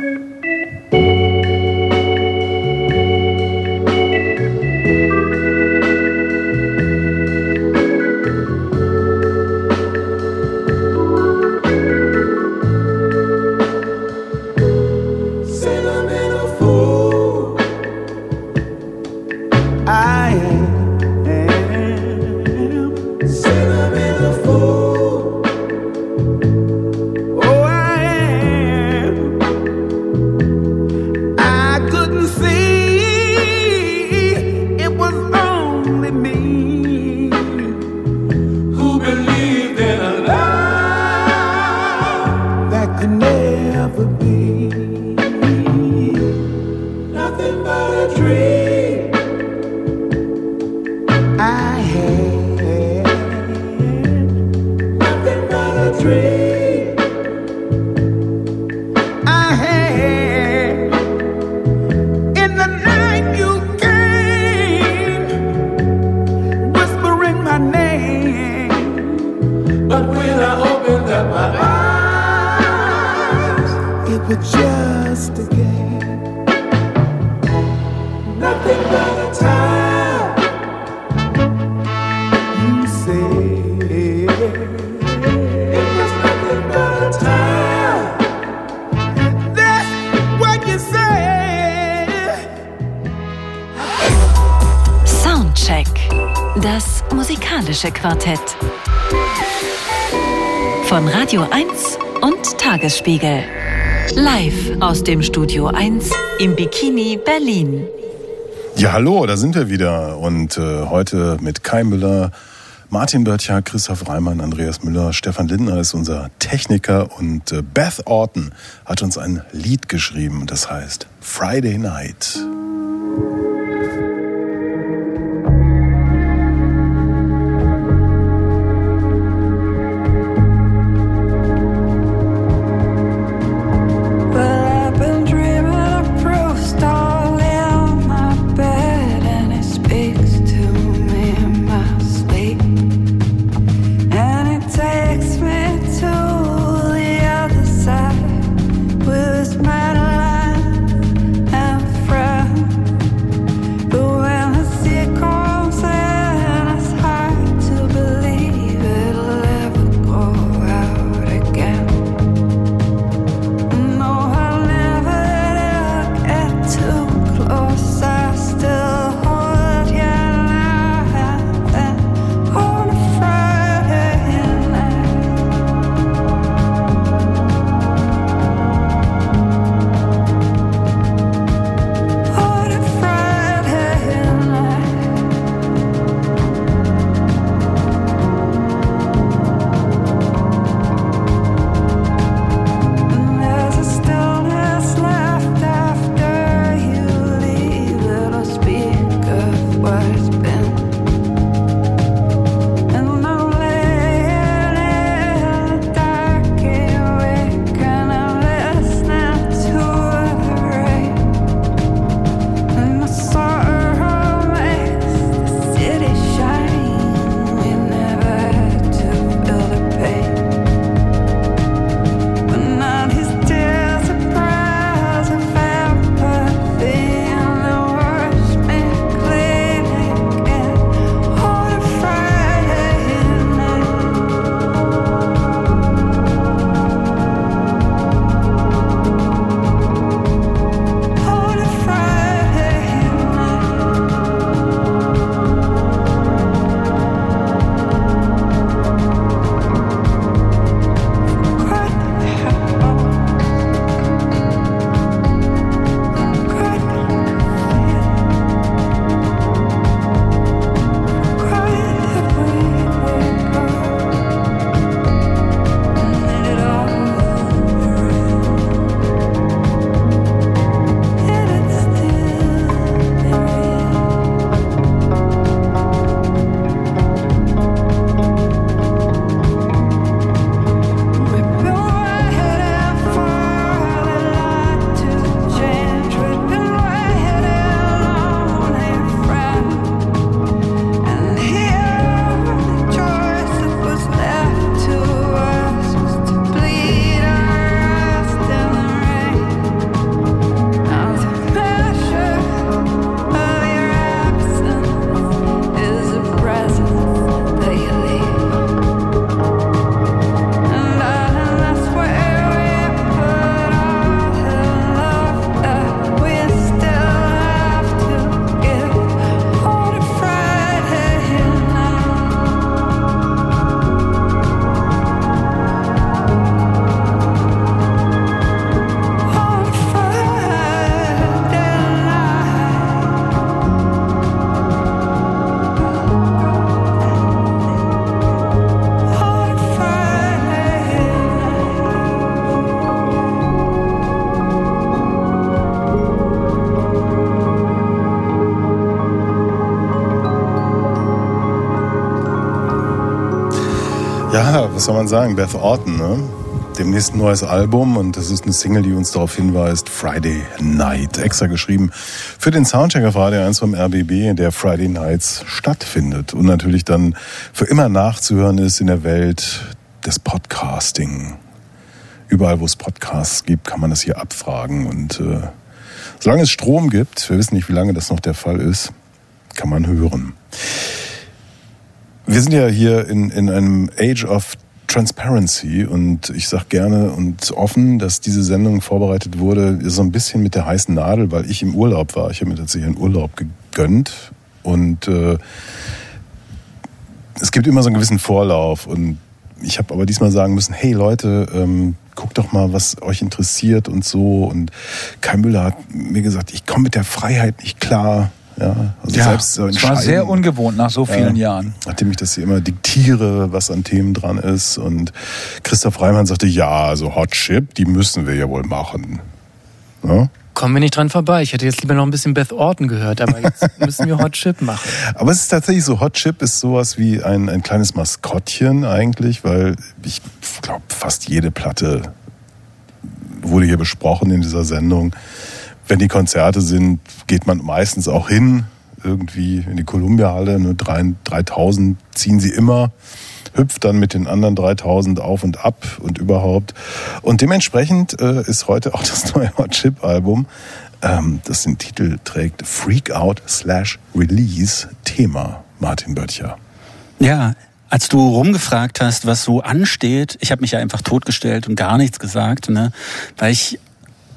Speaker 7: Tagesspiegel. Live aus dem Studio 1 im Bikini Berlin.
Speaker 9: Ja, hallo, da sind wir wieder. Und äh, heute mit Kai Müller, Martin Böttcher, Christoph Reimann, Andreas Müller, Stefan Lindner ist unser Techniker und äh, Beth Orton hat uns ein Lied geschrieben, das heißt Friday Night.
Speaker 1: Was soll man sagen? Beth Orton, ne? Demnächst ein neues Album und das ist eine Single, die uns darauf hinweist, Friday Night. Extra geschrieben für den Soundcheck auf Radio 1 vom RBB, der Friday Nights stattfindet und natürlich dann für immer nachzuhören ist in der Welt des Podcasting. Überall, wo es Podcasts gibt, kann man das hier abfragen und äh, solange es Strom gibt, wir wissen nicht, wie lange das noch der Fall ist, kann man hören. Wir sind ja hier in, in einem Age of Transparency und ich sage gerne und offen, dass diese Sendung vorbereitet wurde, so ein bisschen mit der heißen Nadel, weil ich im Urlaub war. Ich habe mir tatsächlich einen Urlaub gegönnt und äh, es gibt immer so einen gewissen Vorlauf und ich habe aber diesmal sagen müssen, hey Leute, ähm, guckt doch mal, was euch interessiert und so. Und Kai Müller hat mir gesagt, ich komme mit der Freiheit nicht klar. Ja, also
Speaker 6: Ja,
Speaker 1: selbst so
Speaker 6: es war sehr ungewohnt nach so vielen
Speaker 1: Ja.
Speaker 6: Jahren.
Speaker 1: Nachdem ich das hier immer diktiere, was an Themen dran ist. Und Christoph Reimann sagte, ja, also Hot Chip, die müssen wir ja wohl machen. Ja?
Speaker 5: Kommen wir nicht dran vorbei. Ich hätte jetzt lieber noch ein bisschen Beth Orton gehört, aber jetzt (laughs) müssen wir Hot Chip machen.
Speaker 1: Aber es ist tatsächlich so, Hot Chip ist sowas wie ein, ein kleines Maskottchen eigentlich, weil ich glaube, fast jede Platte wurde hier besprochen in dieser Sendung. Wenn die Konzerte sind, geht man meistens auch hin, irgendwie in die Columbia-Halle, ne, drei- 3000 ziehen sie immer, hüpft dann mit den anderen 3000 auf und ab und überhaupt. Und dementsprechend äh, ist heute auch das (laughs) neue Hot Chip-Album, ähm, das den Titel trägt Freak Out slash Release Thema, Martin Böttcher.
Speaker 3: Ja, als du rumgefragt hast, was so ansteht, ich habe mich ja einfach totgestellt und gar nichts gesagt, ne? weil ich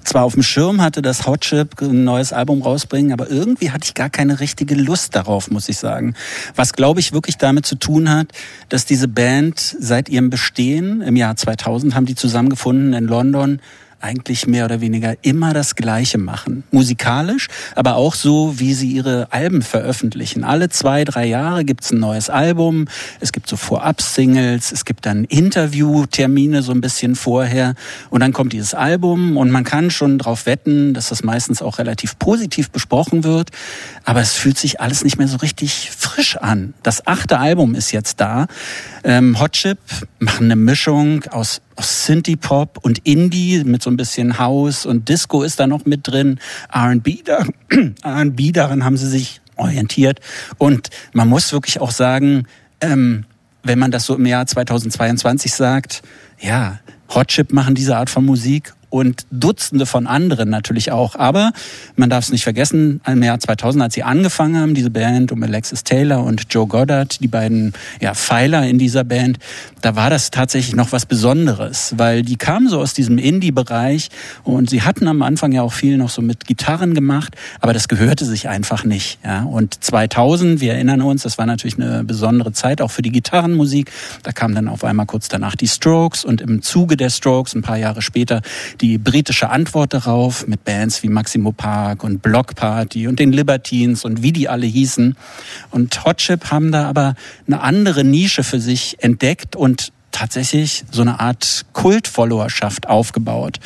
Speaker 3: zwar auf dem Schirm hatte, dass Hot Chip ein neues Album rausbringen, aber irgendwie hatte ich gar keine richtige Lust darauf, muss ich sagen. Was, glaube ich, wirklich damit zu tun hat, dass diese Band seit ihrem Bestehen im Jahr 2000 haben die zusammengefunden in London, eigentlich mehr oder weniger immer das Gleiche machen. Musikalisch, aber auch so, wie sie ihre Alben veröffentlichen. Alle zwei, drei Jahre gibt's ein neues Album, es gibt so Vorab-Singles, es gibt dann Interviewtermine so ein bisschen vorher und dann kommt dieses Album und man kann schon darauf wetten, dass das meistens auch relativ positiv besprochen wird, aber es fühlt sich alles nicht mehr so richtig frisch an. Das achte Album ist jetzt da. Ähm, Hot Chip machen eine Mischung aus aus Synthie-Pop und Indie mit so ein bisschen House und Disco ist da noch mit drin. R&B, da, (clears throat) R&B, daran haben sie sich orientiert. Und man muss wirklich auch sagen, ähm, wenn man das so im Jahr 2022 sagt, ja, Hot Chip machen diese Art von Musik und Dutzende von anderen natürlich auch. Aber man darf es nicht vergessen, im Jahr 2000, als sie angefangen haben, diese Band um Alexis Taylor und Joe Goddard, die beiden ja, Pfeiler in dieser Band, da war das tatsächlich noch was Besonderes, weil die kamen so aus diesem Indie-Bereich und sie hatten am Anfang ja auch viel noch so mit Gitarren gemacht, aber das gehörte sich einfach nicht. Ja. Und 2000, wir erinnern uns, das war natürlich eine besondere Zeit auch für die Gitarrenmusik. Da kamen dann auf einmal kurz danach die Strokes und im Zuge der Strokes, ein paar Jahre später, die britische Antwort darauf mit Bands wie Maximo Park und Block Party und den Libertines und wie die alle hießen. Und Hot Chip haben da aber eine andere Nische für sich entdeckt und tatsächlich so eine Art Kult-Followerschaft aufgebaut.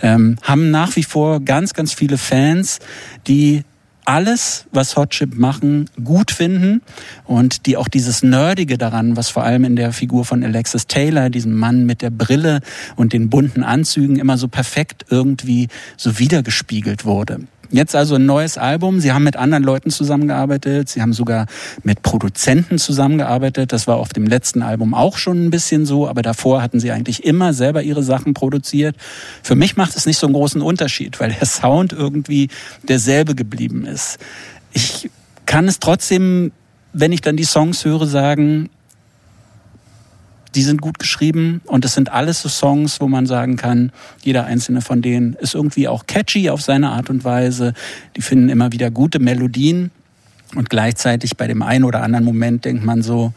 Speaker 3: Ähm, haben nach wie vor ganz, ganz viele Fans, die alles, was Hot Chip machen, gut finden und die auch dieses Nerdige daran, was vor allem in der Figur von Alexis Taylor, diesem Mann mit der Brille und den bunten Anzügen, immer so perfekt irgendwie so wiedergespiegelt wurde. Jetzt also ein neues Album. Sie haben mit anderen Leuten zusammengearbeitet. Sie haben sogar mit Produzenten zusammengearbeitet. Das war auf dem letzten Album auch schon ein bisschen so, aber davor hatten sie eigentlich immer selber ihre Sachen produziert. Für mich macht es nicht so einen großen Unterschied, weil der Sound irgendwie derselbe geblieben ist. Ich kann es trotzdem, wenn ich dann die Songs höre, sagen, die sind gut geschrieben und es sind alles so Songs, wo man sagen kann, jeder einzelne von denen ist irgendwie auch catchy auf seine Art und Weise. Die finden immer wieder gute Melodien und gleichzeitig bei dem einen oder anderen Moment denkt man so,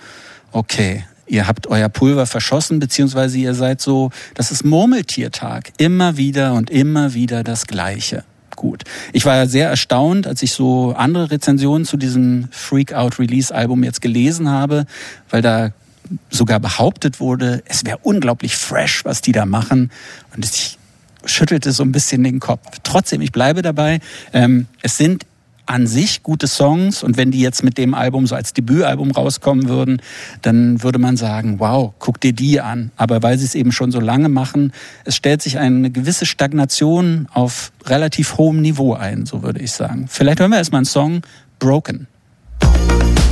Speaker 3: okay, ihr habt euer Pulver verschossen, beziehungsweise ihr seid so, das ist Murmeltiertag. Immer wieder und immer wieder das Gleiche. Gut. Ich war sehr erstaunt, als ich so andere Rezensionen zu diesem Freak Out Release Album jetzt gelesen habe, weil da sogar behauptet wurde, es wäre unglaublich fresh, was die da machen. Und ich schüttelte so ein bisschen den Kopf. Trotzdem, ich bleibe dabei. Ähm, es sind an sich gute Songs und wenn die jetzt mit dem Album so als Debütalbum rauskommen würden, dann würde man sagen, wow, guck dir die an. Aber weil sie es eben schon so lange machen, es stellt sich eine gewisse Stagnation auf relativ hohem Niveau ein, so würde ich sagen. Vielleicht hören wir erstmal einen Song, Broken.
Speaker 2: Sometimes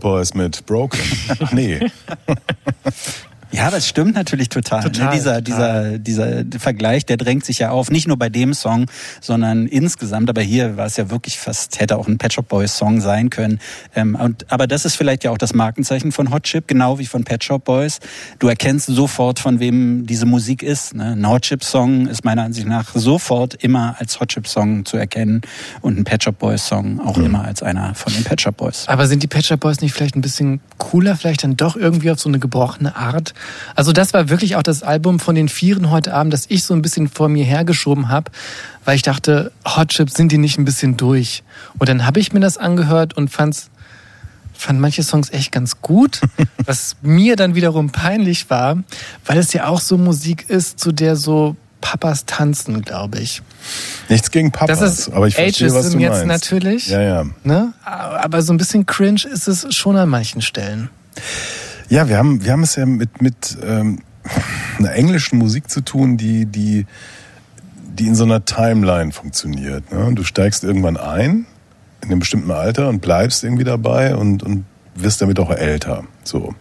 Speaker 1: Shop Boys mit Broken. Nee.
Speaker 3: Ja, das stimmt natürlich total.
Speaker 5: Total,
Speaker 3: ne? Dieser,
Speaker 5: total.
Speaker 3: dieser, dieser Vergleich, der drängt sich ja auf. Nicht nur bei dem Song, sondern insgesamt. Aber hier war es ja wirklich fast, hätte auch ein Pet Shop Boys Song sein können. Ähm, und, aber das ist vielleicht ja auch das Markenzeichen von Hot Chip, genau wie von Pet Shop Boys. Du erkennst sofort, von wem diese Musik ist. Ne? Ein Hot Chip Song ist meiner Ansicht nach sofort immer als Hot Chip Song zu erkennen und ein Pet Shop Boys Song auch immer als einer von den Pet Shop Boys.
Speaker 5: Aber sind die Pet Shop Boys nicht vielleicht ein bisschen cooler, vielleicht dann doch irgendwie auf so eine gebrochene Art? Also das war wirklich auch das Album von den Vieren heute Abend, das ich so ein bisschen vor mir hergeschoben habe, weil ich dachte, Hot Chips sind die nicht ein bisschen durch? Und dann habe ich mir das angehört und fand's fand manche Songs echt ganz gut, (laughs) was mir dann wiederum peinlich war, weil es ja auch so Musik ist, zu der so Papas tanzen, glaube ich.
Speaker 1: Nichts gegen Papas,
Speaker 5: Das ist
Speaker 1: aber ich verstehe, was
Speaker 5: Ageism
Speaker 1: du
Speaker 5: jetzt
Speaker 1: meinst.
Speaker 5: natürlich.
Speaker 1: Ja, ja.
Speaker 5: Ne? Aber so ein bisschen cringe ist es schon an manchen Stellen.
Speaker 1: Ja, wir haben, wir haben es ja mit, mit ähm, einer englischen Musik zu tun, die, die, die in so einer Timeline funktioniert. Ne? Du steigst irgendwann ein in einem bestimmten Alter und bleibst irgendwie dabei und, und wirst damit auch älter. So.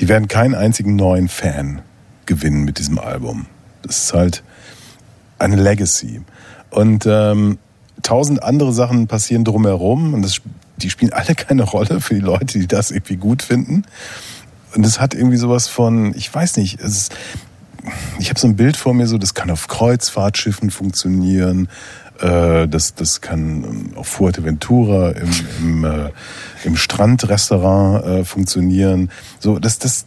Speaker 1: Die werden keinen einzigen neuen Fan gewinnen mit diesem Album. Das ist halt eine Legacy. Und ähm, tausend andere Sachen passieren drumherum und das, die spielen alle keine Rolle für die Leute, die das irgendwie gut finden. Und es hat irgendwie sowas von, ich weiß nicht, es ich habe so ein Bild vor mir, so das kann auf Kreuzfahrtschiffen funktionieren, äh, das, das kann ähm, auf Fuerteventura im, im, äh, im Strandrestaurant äh, funktionieren. So, das, das,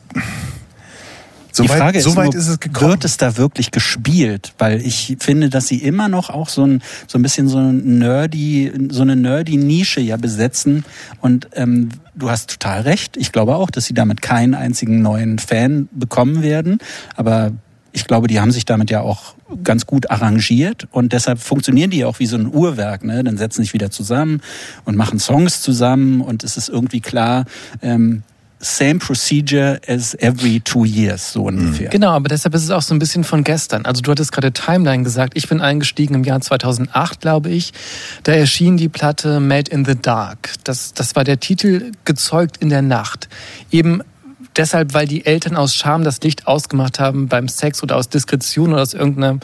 Speaker 1: so
Speaker 3: die
Speaker 1: weit,
Speaker 3: Frage
Speaker 1: so
Speaker 3: ist,
Speaker 1: weit ist es gekommen.
Speaker 3: wird es da wirklich gespielt? Weil ich finde, dass sie immer noch auch so ein, so ein bisschen so ein nerdy, so eine nerdy Nische ja besetzen. Und ähm, du hast total recht. Ich glaube auch, dass sie damit keinen einzigen neuen Fan bekommen werden. Aber ich glaube, die haben sich damit ja auch ganz gut arrangiert und deshalb funktionieren die ja auch wie so ein Uhrwerk. Ne? Dann setzen sich wieder zusammen und machen Songs zusammen und es ist irgendwie klar, ähm, same procedure as every two years, so ungefähr.
Speaker 5: Genau, aber deshalb ist es auch so ein bisschen von gestern. Also du hattest gerade Timeline gesagt. Ich bin eingestiegen im Jahr 2008, glaube ich. Da erschien die Platte Made in the Dark. Das, das war der Titel Gezeugt in der Nacht. Eben deshalb, weil die Eltern aus Scham das Licht ausgemacht haben beim Sex oder aus Diskretion oder aus irgendeiner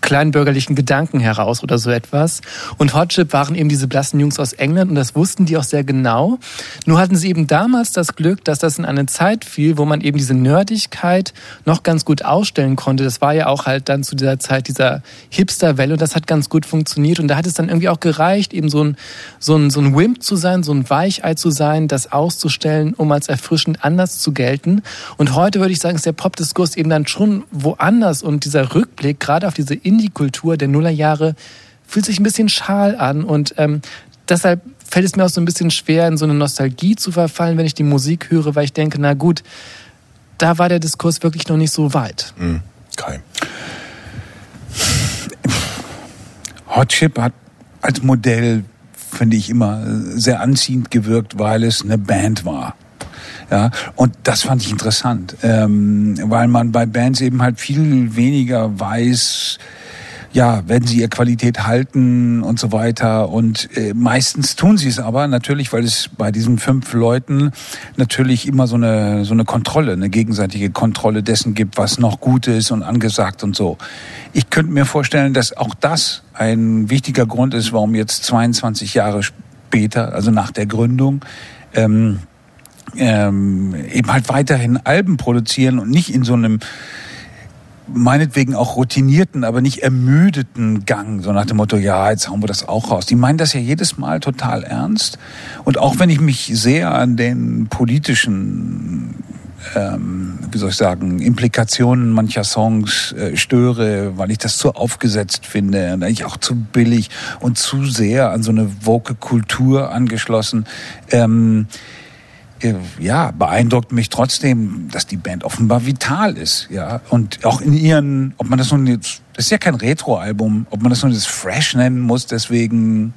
Speaker 5: kleinbürgerlichen Gedanken heraus oder so etwas. Und Hot Chip waren eben diese blassen Jungs aus England und das wussten die auch sehr genau. Nur hatten sie eben damals das Glück, dass das in eine Zeit fiel, wo man eben diese Nerdigkeit noch ganz gut ausstellen konnte. Das war ja auch halt dann zu dieser Zeit dieser Hipster-Welle und das hat ganz gut funktioniert und da hat es dann irgendwie auch gereicht, eben so ein, so ein, so ein Wimp zu sein, so ein Weichei zu sein, das auszustellen, um als erfrischend anders zu gelten. Und heute würde ich sagen, ist der Popdiskurs eben dann schon woanders und dieser Rückblick gerade auf diese Indie-Kultur der Nullerjahre fühlt sich ein bisschen schal an und ähm, deshalb fällt es mir auch so ein bisschen schwer, in so eine Nostalgie zu verfallen, wenn ich die Musik höre, weil ich denke, na gut, da war der Diskurs wirklich noch nicht so weit.
Speaker 1: Mhm. Kai.
Speaker 6: Hot Chip hat als Modell, finde ich, immer sehr anziehend gewirkt, weil es eine Band war. Ja, und das fand ich interessant, ähm, weil man bei Bands eben halt viel weniger weiß, ja, werden sie ihr Qualität halten und so weiter. Und äh, meistens tun sie es aber natürlich, weil es bei diesen fünf Leuten natürlich immer so eine so eine Kontrolle, eine gegenseitige Kontrolle dessen gibt, was noch gut ist und angesagt und so. Ich könnte mir vorstellen, dass auch das ein wichtiger Grund ist, warum jetzt 22 Jahre später, also nach der Gründung, ähm, ähm, eben halt weiterhin Alben produzieren und nicht in so einem meinetwegen auch routinierten, aber nicht ermüdeten Gang, so nach dem Motto, ja, jetzt hauen wir das auch raus. Die meinen das ja jedes Mal total ernst. Und auch wenn ich mich sehr an den politischen, ähm, wie soll ich sagen, Implikationen mancher Songs äh, störe, weil ich das zu aufgesetzt finde und eigentlich auch zu billig und zu sehr an so eine woke Kultur angeschlossen, ähm, äh, ja, beeindruckt mich trotzdem, dass die Band offenbar vital ist, ja. Und auch in ihren, ob man das nun jetzt, das ist ja kein Retro-Album, ob man das nun jetzt fresh nennen muss, deswegen,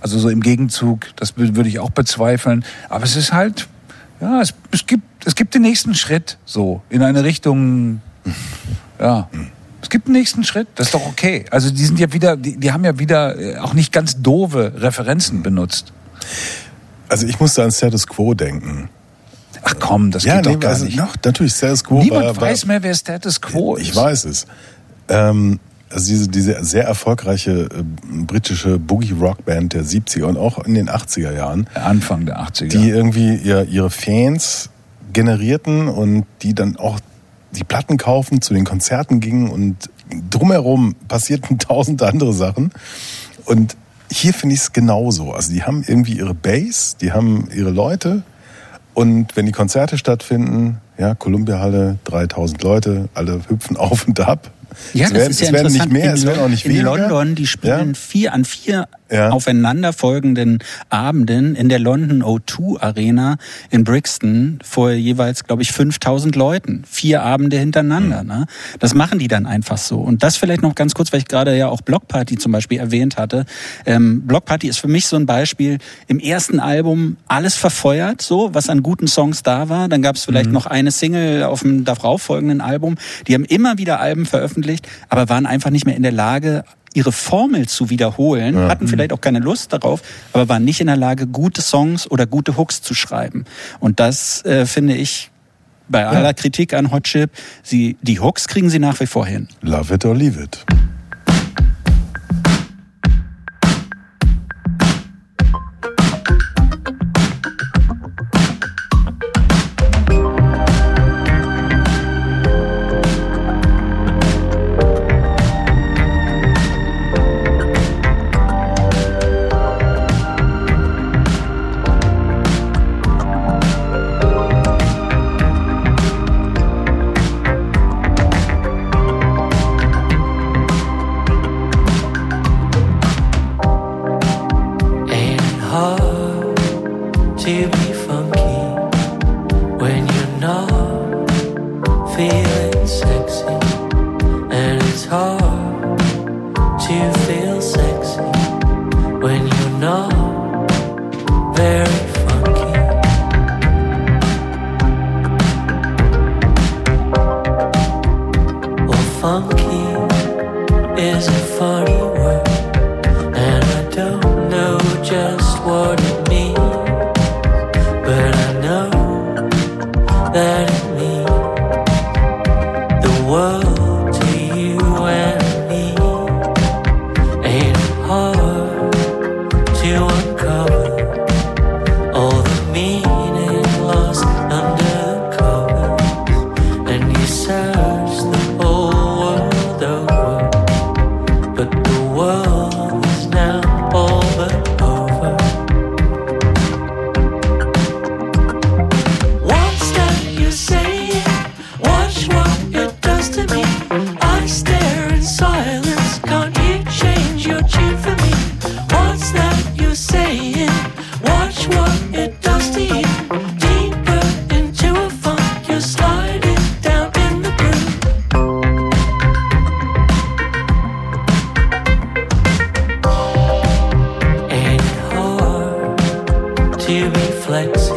Speaker 6: also so im Gegenzug, das wür- würde ich auch bezweifeln. Aber es ist halt, ja, es, es gibt, es gibt den nächsten Schritt, so, in eine Richtung, ja. Es gibt einen nächsten Schritt, das ist doch okay. Also die sind ja wieder, die, die haben ja wieder äh, auch nicht ganz doofe Referenzen benutzt.
Speaker 1: Also ich musste an Status Quo denken.
Speaker 6: Ach komm, das
Speaker 1: ja,
Speaker 6: geht
Speaker 1: nee,
Speaker 6: doch gar
Speaker 1: also,
Speaker 6: nicht.
Speaker 1: Doch, natürlich, Status Quo
Speaker 6: Niemand
Speaker 1: war, war,
Speaker 6: weiß mehr, wer Status Quo ist.
Speaker 1: Ich weiß es. Ähm, also diese, diese sehr erfolgreiche äh, britische Boogie-Rock-Band der 70er und auch in den 80er Jahren,
Speaker 6: Anfang der 80er.
Speaker 1: die irgendwie ihr, ihre Fans generierten und die dann auch die Platten kaufen, zu den Konzerten gingen und drumherum passierten (laughs) tausend andere Sachen. Und hier finde ich es genauso. Also die haben irgendwie ihre Base, die haben ihre Leute und wenn die Konzerte stattfinden, ja, Columbia-Halle, 3000 Leute, alle hüpfen (laughs) auf und ab.
Speaker 3: Ja,
Speaker 1: es
Speaker 3: das
Speaker 1: werden,
Speaker 3: ist ja
Speaker 1: es werden nicht mehr, es werden auch nicht
Speaker 3: in
Speaker 1: weniger.
Speaker 3: London, die spielen
Speaker 1: Ja.
Speaker 3: vier an vier
Speaker 1: Ja.
Speaker 3: aufeinanderfolgenden Abenden in der London O2 Arena in Brixton vor jeweils, glaube ich, 5000 Leuten. Vier Abende hintereinander. Ne? Das machen die dann einfach so. Und das vielleicht noch ganz kurz, weil ich gerade ja auch Blockparty zum Beispiel erwähnt hatte. Ähm, Blockparty ist für mich so ein Beispiel. Im ersten Album alles verfeuert, so was an guten Songs da war. Dann gab es vielleicht noch eine Single auf dem darauf folgenden Album. Die haben immer wieder Alben veröffentlicht, aber waren einfach nicht mehr in der Lage, ihre Formel zu wiederholen, hatten vielleicht auch keine Lust darauf, aber waren nicht in der Lage, gute Songs oder gute Hooks zu schreiben. Und das äh, finde ich bei aller Kritik an Hot Chip, sie, die Hooks kriegen sie nach wie vor hin.
Speaker 2: Love it or leave it.
Speaker 10: To be flexy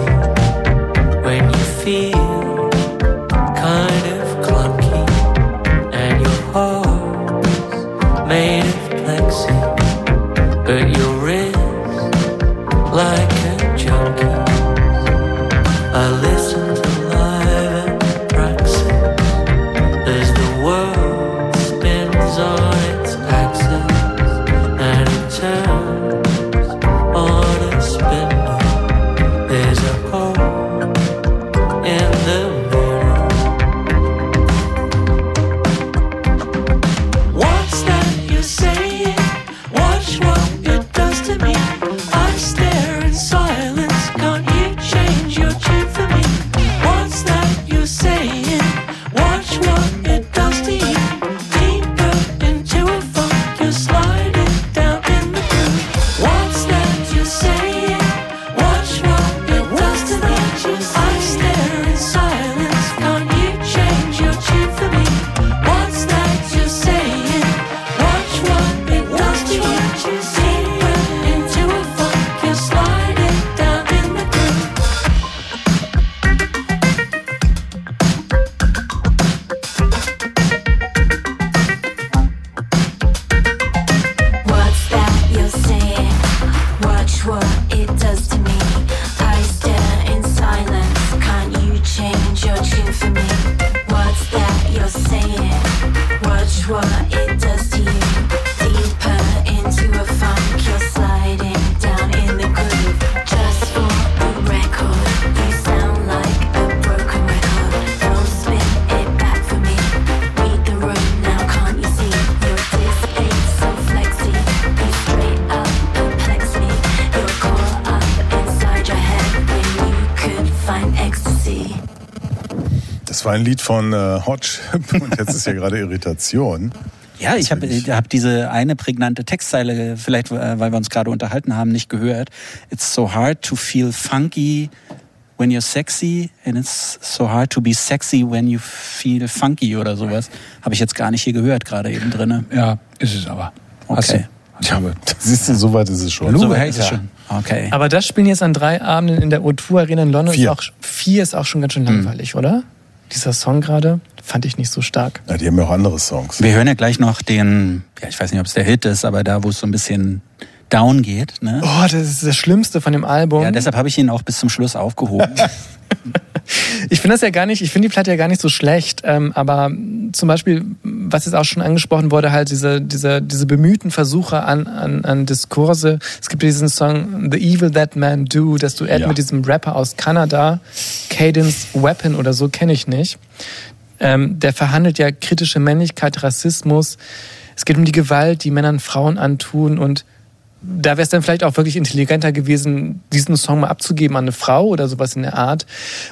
Speaker 10: when you feel
Speaker 2: war ein Lied von äh, Chip (laughs) und jetzt ist ja gerade Irritation.
Speaker 3: Ja, ich habe hab diese eine prägnante Textzeile, vielleicht äh, weil wir uns gerade unterhalten haben, nicht gehört. It's so hard to feel funky when you're sexy and it's so hard to be sexy when you feel funky oder sowas. Habe ich jetzt gar nicht hier gehört, gerade eben drinne.
Speaker 6: Ja, ist es aber.
Speaker 3: Okay.
Speaker 6: du. (laughs)
Speaker 2: Siehst du, soweit ist es schon.
Speaker 3: So weit ist es schon. Okay.
Speaker 5: Aber das Spielen jetzt an drei Abenden in der O2 Arena in London
Speaker 2: Vier.
Speaker 5: ist auch vier ist auch schon ganz schön langweilig, oder? Dieser Song gerade fand ich nicht so stark.
Speaker 2: Ja, die haben ja auch andere Songs.
Speaker 3: Wir hören ja gleich noch den, ja, ich weiß nicht, ob es der Hit ist, aber da, wo es so ein bisschen down geht. Ne?
Speaker 5: Oh, das ist das Schlimmste von dem Album.
Speaker 3: Ja, deshalb habe ich ihn auch bis zum Schluss aufgehoben. (laughs)
Speaker 5: Ich finde das ja gar nicht, ich finde die Platte ja gar nicht so schlecht, ähm, aber zum Beispiel, was jetzt auch schon angesprochen wurde, halt diese, diese, diese bemühten Versuche an, an, an Diskurse. Es gibt diesen Song The Evil That Man Do, das Duett
Speaker 1: Ja.
Speaker 5: mit diesem Rapper aus Kanada, Cadence Weapon oder so, kenne ich nicht. Ähm, der verhandelt ja kritische Männlichkeit, Rassismus. Es geht um die Gewalt, die Männern Frauen antun und da wäre es dann vielleicht auch wirklich intelligenter gewesen, diesen Song mal abzugeben an eine Frau oder sowas in der Art.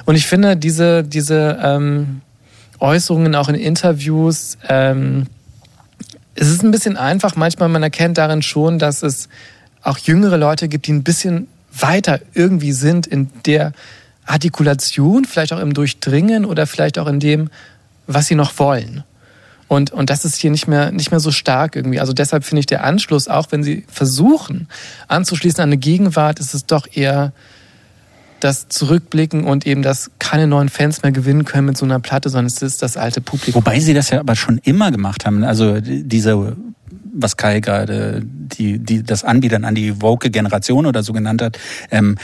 Speaker 5: Und ich finde, diese, diese ähm, Äußerungen auch in Interviews, ähm, es ist ein bisschen einfach. Manchmal, man erkennt darin schon, dass es auch jüngere Leute gibt, die ein bisschen weiter irgendwie sind in der Artikulation, vielleicht auch im Durchdringen oder vielleicht auch in dem, was sie noch wollen. Und, und das ist hier nicht mehr, nicht mehr so stark irgendwie. Also deshalb finde ich der Anschluss, auch wenn sie versuchen anzuschließen an eine Gegenwart, ist es doch eher das Zurückblicken und eben das keine neuen Fans mehr gewinnen können mit so einer Platte, sondern es ist das alte Publikum.
Speaker 3: Wobei sie das ja aber schon immer gemacht haben. Also die- diese, was Kai gerade die, die, das Anbietern an die woke Generation oder so genannt hat, ähm,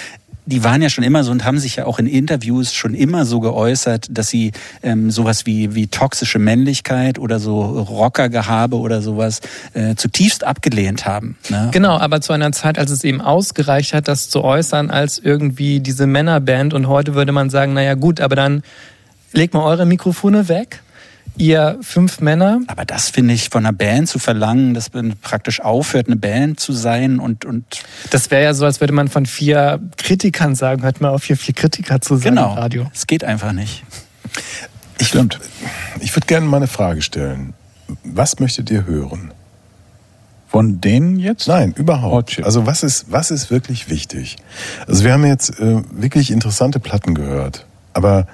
Speaker 3: die waren ja schon immer so und haben sich ja auch in Interviews schon immer so geäußert, dass sie ähm, sowas wie, wie toxische Männlichkeit oder so Rockergehabe oder sowas äh, zutiefst abgelehnt haben. Ne?
Speaker 5: Genau, aber zu einer Zeit, als es eben ausgereicht hat, das zu äußern als irgendwie diese Männerband. Und heute würde man sagen, naja gut, aber dann legt mal eure Mikrofone weg. Ihr fünf Männer.
Speaker 3: Aber das finde ich von einer Band zu verlangen, dass man praktisch aufhört, eine Band zu sein und, und
Speaker 5: Das wäre ja so, als würde man von vier Kritikern sagen, hört mal auf, hier vier Kritiker zu sein
Speaker 3: genau,
Speaker 5: im Radio.
Speaker 3: es geht einfach nicht.
Speaker 1: Ich, ich würde gerne mal eine Frage stellen. Was möchtet ihr hören?
Speaker 6: Von denen jetzt?
Speaker 1: Nein, überhaupt.
Speaker 6: Hotchip.
Speaker 1: Also was ist, was ist wirklich wichtig? Also wir haben jetzt äh, wirklich interessante Platten gehört, aber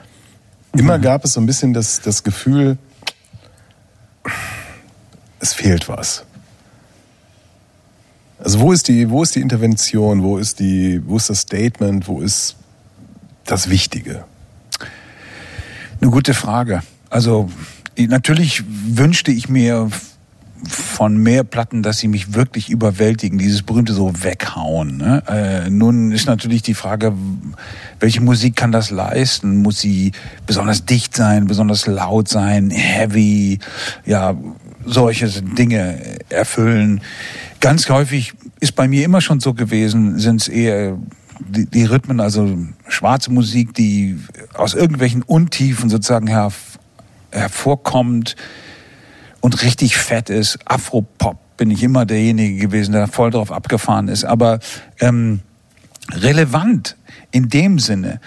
Speaker 1: immer gab es so ein bisschen das, das Gefühl, es fehlt was. Also wo ist die, wo ist die Intervention, wo ist die, wo ist das Statement, wo ist das Wichtige?
Speaker 6: Eine gute Frage. Also ich- natürlich wünschte ich mir von mehr Platten, dass sie mich wirklich überwältigen, dieses berühmte so weghauen. Ne? Äh, nun ist natürlich die Frage, welche Musik kann das leisten? Muss sie besonders dicht sein, besonders laut sein, heavy, ja, solche Dinge erfüllen. Ganz häufig ist bei mir immer schon so gewesen, sind es eher die, die Rhythmen, also schwarze Musik, die aus irgendwelchen Untiefen sozusagen her, hervorkommt und richtig fett ist. Afropop bin ich immer derjenige gewesen, der voll drauf abgefahren ist. Aber ähm, relevant in dem Sinne,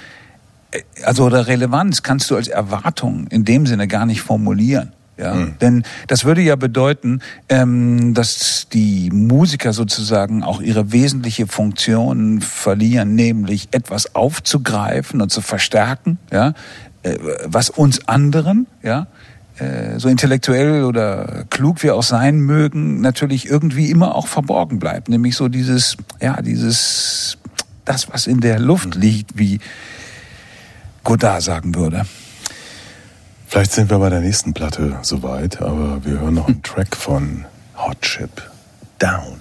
Speaker 6: äh, also oder Relevanz kannst du als Erwartung in dem Sinne gar nicht formulieren. Ja, denn das würde ja bedeuten, ähm, dass die Musiker sozusagen auch ihre wesentliche Funktion verlieren, nämlich etwas aufzugreifen und zu verstärken, ja, äh, was uns anderen, ja, so intellektuell oder klug wir auch sein mögen, natürlich irgendwie immer auch verborgen bleibt. Nämlich so dieses, ja, dieses, das, was in der Luft liegt, wie Godard sagen würde.
Speaker 1: Vielleicht sind wir bei der nächsten Platte soweit, aber wir hören noch einen (laughs) Track von Hot Chip. Down.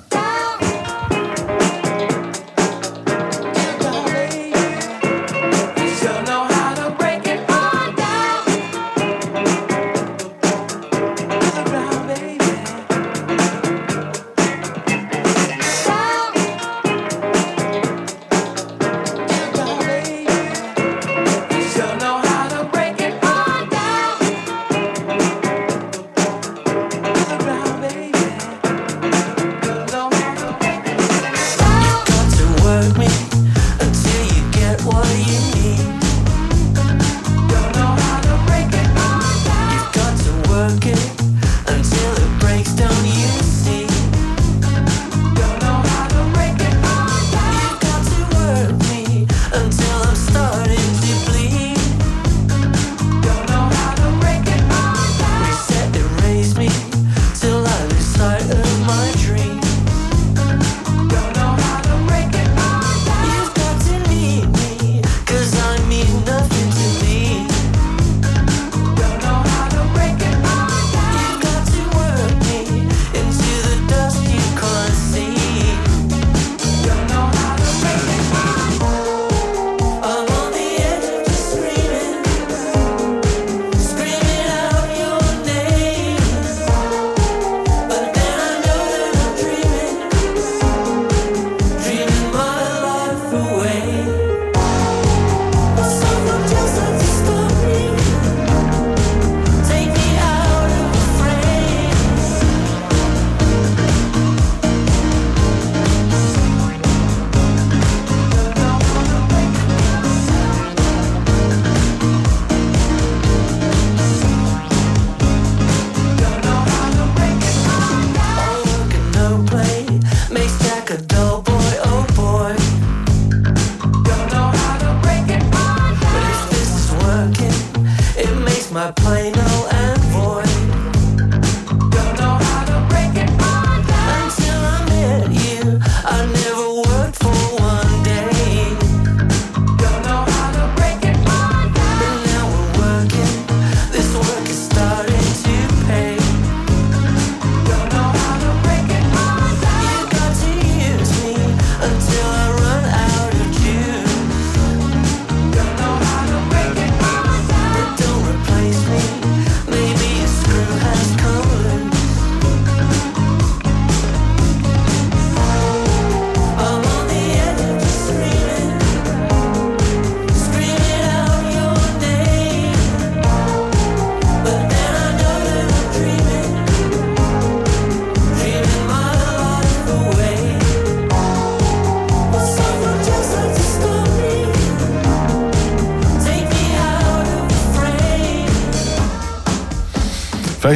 Speaker 2: what
Speaker 1: you.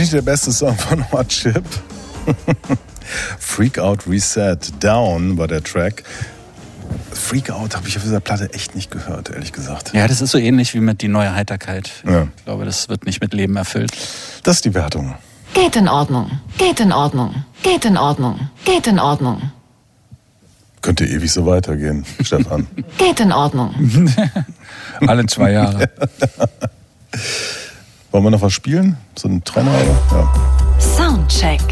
Speaker 1: Nicht der beste Song von (laughs) Hot Chip. (laughs) Freak Out Reset Down war der Track. Freak Out habe ich auf dieser Platte echt nicht gehört, ehrlich gesagt.
Speaker 3: Ja, das ist so ähnlich wie mit die neue Heiterkeit.
Speaker 1: Ja.
Speaker 3: Ich glaube, das wird nicht mit Leben erfüllt.
Speaker 1: Das ist die Wertung.
Speaker 7: Geht in Ordnung. Geht in Ordnung. Geht in Ordnung. Geht in Ordnung.
Speaker 1: Könnte ewig so weitergehen, Stefan. (laughs)
Speaker 7: Geht in Ordnung.
Speaker 6: Alle zwei Jahre.
Speaker 1: Wollen wir noch was spielen? So ein Trenner? Oder? Ja.
Speaker 7: Soundcheck.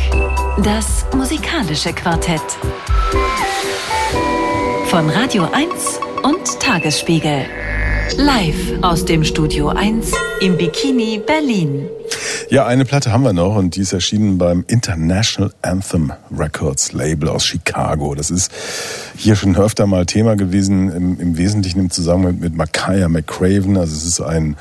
Speaker 7: Das musikalische Quartett. Von Radio 1 und Tagesspiegel. Live aus dem Studio 1 im Bikini Berlin.
Speaker 1: Ja, eine Platte haben wir noch und die ist erschienen beim International Anthem Records Label aus Chicago. Das ist hier schon öfter mal Thema gewesen, im, im Wesentlichen im Zusammenhang mit Makaya McCraven. Also es ist ein,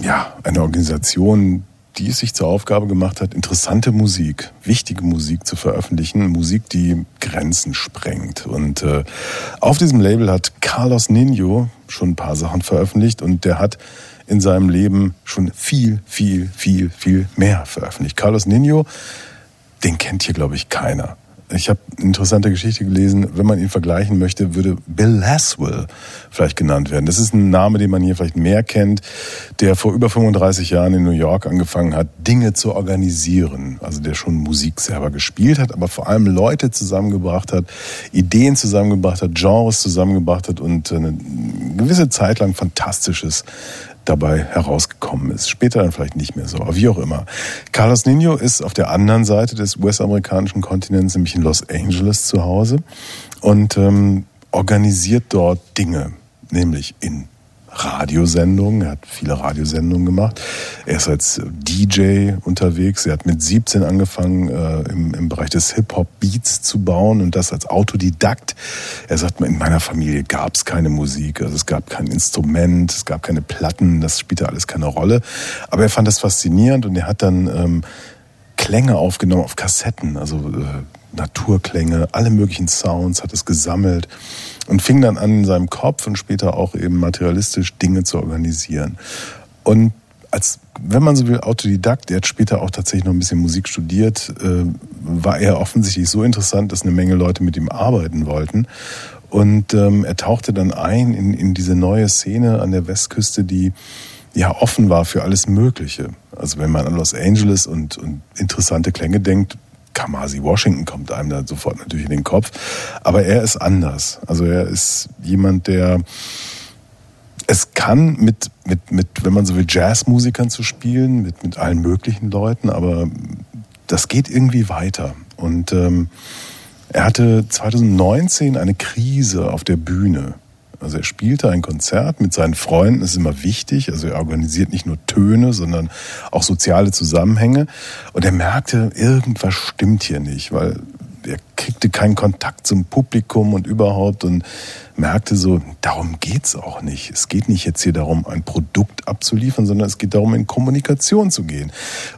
Speaker 1: ja, eine Organisation, die es sich zur Aufgabe gemacht hat, interessante Musik, wichtige Musik zu veröffentlichen, Musik, die Grenzen sprengt. Und äh, auf diesem Label hat Carlos Nino schon ein paar Sachen veröffentlicht und der hat in seinem Leben schon viel, viel, viel, viel mehr veröffentlicht. Carlos Nino, den kennt hier, glaube ich, keiner. Ich habe eine interessante Geschichte gelesen. Wenn man ihn vergleichen möchte, würde Bill Laswell vielleicht genannt werden. Das ist ein Name, den man hier vielleicht mehr kennt, der vor über 35 Jahren in New York angefangen hat, Dinge zu organisieren. Also der schon Musik selber gespielt hat, aber vor allem Leute zusammengebracht hat, Ideen zusammengebracht hat, Genres zusammengebracht hat und eine gewisse Zeit lang Fantastisches dabei herausgekommen ist. Später dann vielleicht nicht mehr so, aber wie auch immer. Carlos Nino ist auf der anderen Seite des US-amerikanischen Kontinents, nämlich in Los Angeles zu Hause und ähm, organisiert dort Dinge, nämlich in Radiosendungen. Er hat viele Radiosendungen gemacht. Er ist als DJ unterwegs. Er hat mit 17 angefangen, äh, im, im Bereich des Hip-Hop-Beats zu bauen und das als Autodidakt. Er sagt, in meiner Familie gab es keine Musik, also es gab kein Instrument, es gab keine Platten, das spielte alles keine Rolle. Aber er fand das faszinierend und er hat dann ähm, Klänge aufgenommen auf Kassetten, also äh, Naturklänge, alle möglichen Sounds, hat es gesammelt und fing dann an, in seinem Kopf und später auch eben materialistisch Dinge zu organisieren. Und als, wenn man so will, Autodidakt, er hat später auch tatsächlich noch ein bisschen Musik studiert, äh, war er offensichtlich so interessant, dass eine Menge Leute mit ihm arbeiten wollten. Und ähm, er tauchte dann ein in, in diese neue Szene an der Westküste, die ja offen war für alles Mögliche. Also wenn man an Los Angeles und, und interessante Klänge denkt, Kamasi Washington kommt einem da sofort natürlich in den Kopf. Aber er ist anders. Also er ist jemand, der es kann mit, mit, mit, wenn man so will, Jazzmusikern zu spielen, mit, mit allen möglichen Leuten, aber das geht irgendwie weiter. Und ähm, er hatte 2019 eine Krise auf der Bühne. Also er spielte ein Konzert mit seinen Freunden, das ist immer wichtig. Also er organisiert nicht nur Töne, sondern auch soziale Zusammenhänge. Und er merkte, irgendwas stimmt hier nicht, weil er kriegte keinen Kontakt zum Publikum und überhaupt und merkte so, darum geht's auch nicht. Es geht nicht jetzt hier darum, ein Produkt abzuliefern, sondern es geht darum, in Kommunikation zu gehen.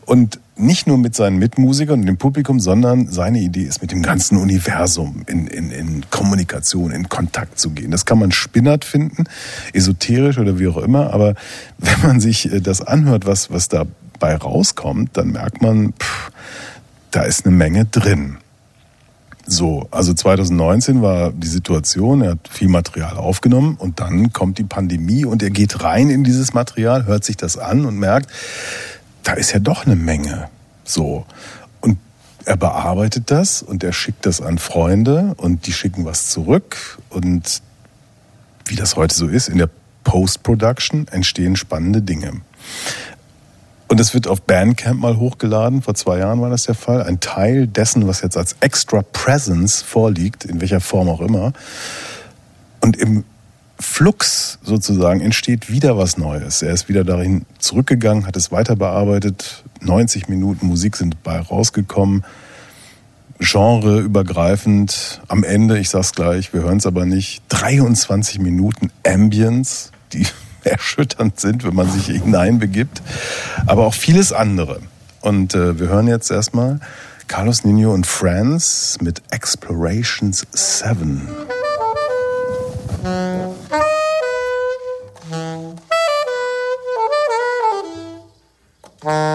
Speaker 1: Und nicht nur mit seinen Mitmusikern und dem Publikum, sondern seine Idee ist, mit dem ganzen Universum in, in, in Kommunikation, in Kontakt zu gehen. Das kann man spinnert finden, esoterisch oder wie auch immer, aber (laughs) wenn man sich äh, das anhört, was, was dabei rauskommt, dann merkt man, pff, da ist eine Menge drin. So, also 2019 war die Situation, er hat viel Material aufgenommen und dann kommt die Pandemie und er geht rein in dieses Material, hört sich das an und merkt, da ist ja doch eine Menge. So. Und er bearbeitet das und er schickt das an Freunde und die schicken was zurück und wie das heute so ist, in der Post-Production entstehen spannende Dinge. Und es wird auf Bandcamp mal hochgeladen, vor zwei Jahren war das der Fall. Ein Teil dessen, was jetzt als Extra Presence vorliegt, in welcher Form auch immer. Und im Flux sozusagen entsteht wieder was Neues. Er ist wieder darin zurückgegangen, hat es weiter bearbeitet. 90 Minuten Musik sind bei rausgekommen. Genreübergreifend. Am Ende, ich sag's gleich, wir hören es aber nicht, 23 Minuten Ambience, die (laughs) erschütternd sind, wenn man sich hineinbegibt. Aber auch vieles andere. Und äh, wir hören jetzt erstmal Carlos Nino und Friends mit Explorations 7. Mm-hmm.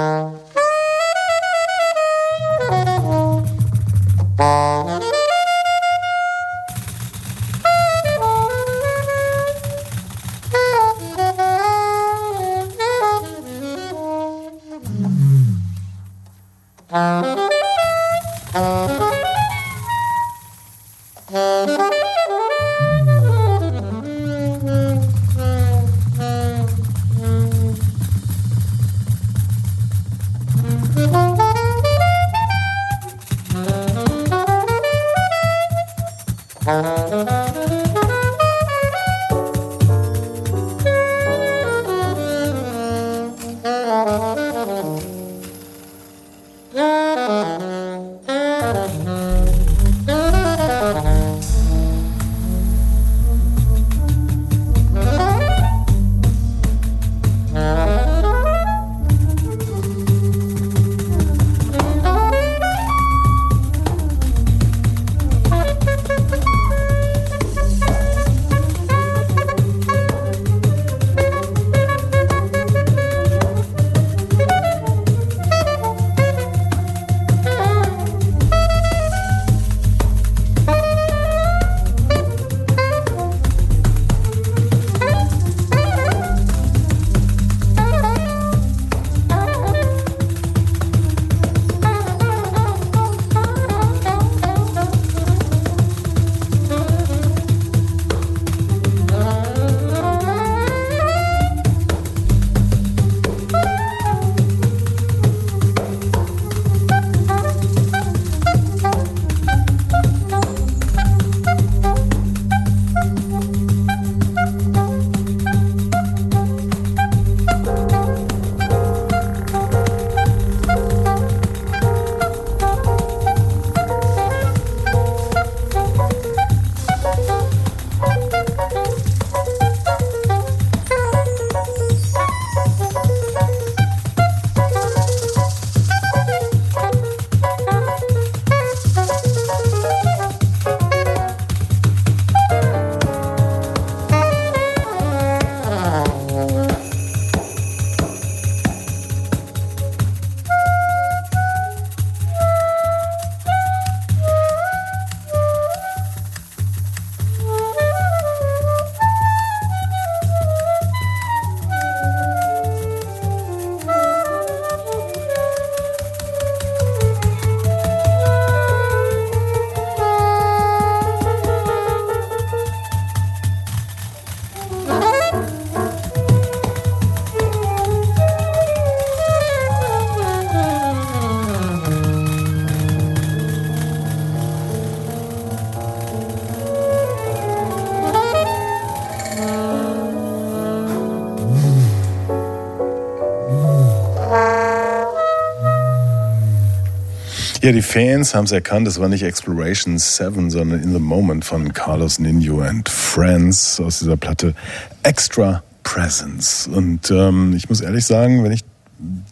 Speaker 1: Ja, die Fans haben es erkannt, es war nicht Exploration 7, sondern In the Moment von Carlos Nino and Friends aus dieser Platte Extra Presence. Und ähm, ich muss ehrlich sagen, wenn ich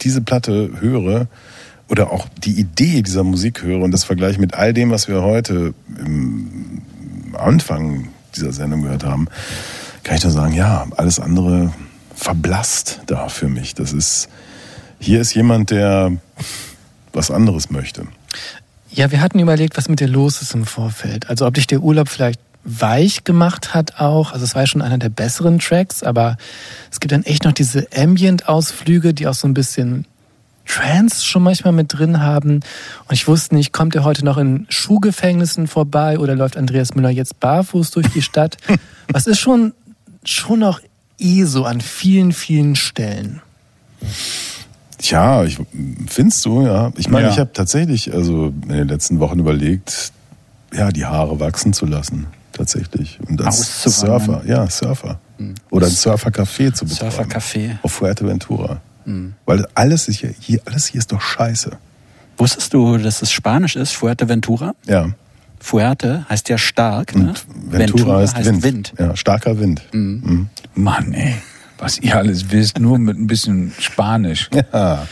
Speaker 1: diese Platte höre oder auch die Idee dieser Musik höre und das vergleiche mit all dem, was wir heute im Anfang dieser Sendung gehört haben, kann ich nur sagen, ja, alles andere verblasst da für mich. Das ist, hier ist jemand, der was anderes möchte.
Speaker 5: Ja, wir hatten überlegt, was mit dir los ist im Vorfeld. Also ob dich der Urlaub vielleicht weich gemacht hat auch. Also es war ja schon einer der besseren Tracks, aber es gibt dann echt noch diese Ambient-Ausflüge, die auch so ein bisschen Trance schon manchmal mit drin haben. Und ich wusste nicht, kommt er heute noch in Schuhgefängnissen vorbei oder läuft Andreas Müller jetzt barfuß durch die Stadt? (laughs) Was ist schon, schon noch eh so an vielen, vielen Stellen.
Speaker 1: Tja, ich findest du, ja. Ich meine,
Speaker 6: Ja.
Speaker 1: ich habe tatsächlich also in den letzten Wochen überlegt, ja, die Haare wachsen zu lassen. Tatsächlich. Und als. Surfer, ja, Surfer. Oder ein Surfercafé zu betreiben.
Speaker 3: Surfercafé.
Speaker 1: Auf Fuerteventura. Weil alles ist hier, hier, alles hier ist doch scheiße.
Speaker 3: Wusstest du, dass es Spanisch ist, Fuerteventura?
Speaker 1: Ja.
Speaker 3: Fuerte heißt ja stark. Ne?
Speaker 1: Und Ventura, heißt, Wind. Ja, starker Wind. Mhm.
Speaker 6: Mann, ey, was ihr alles wisst, nur mit ein bisschen Spanisch.
Speaker 1: Ja.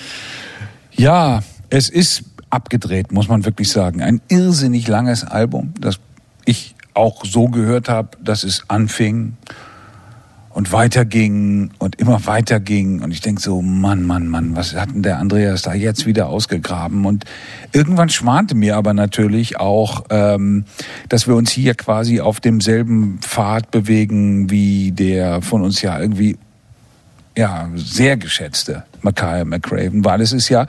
Speaker 6: Ja, es ist abgedreht, muss man wirklich sagen. Ein irrsinnig langes Album, das ich auch so gehört habe, dass es anfing und weiter ging und immer weiter ging. Und ich denk so, Mann, Mann, Mann, was hat denn der Andreas da jetzt wieder ausgegraben? Und irgendwann schwante mir aber natürlich auch, ähm, dass wir uns hier quasi auf demselben Pfad bewegen, wie der von uns ja irgendwie ja, sehr geschätzte Mackay McCraven, weil es ist ja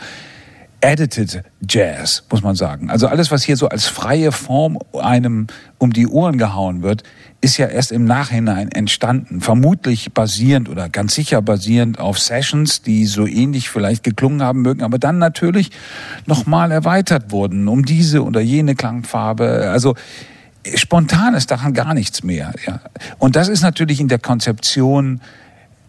Speaker 6: edited Jazz, muss man sagen. Also alles, was hier so als freie Form einem um die Ohren gehauen wird, ist ja erst im Nachhinein entstanden. Vermutlich basierend oder ganz sicher basierend auf Sessions, die so ähnlich vielleicht geklungen haben mögen, aber dann natürlich nochmal erweitert wurden um diese oder jene Klangfarbe. Also spontan ist daran gar nichts mehr. Ja. Und das ist natürlich in der Konzeption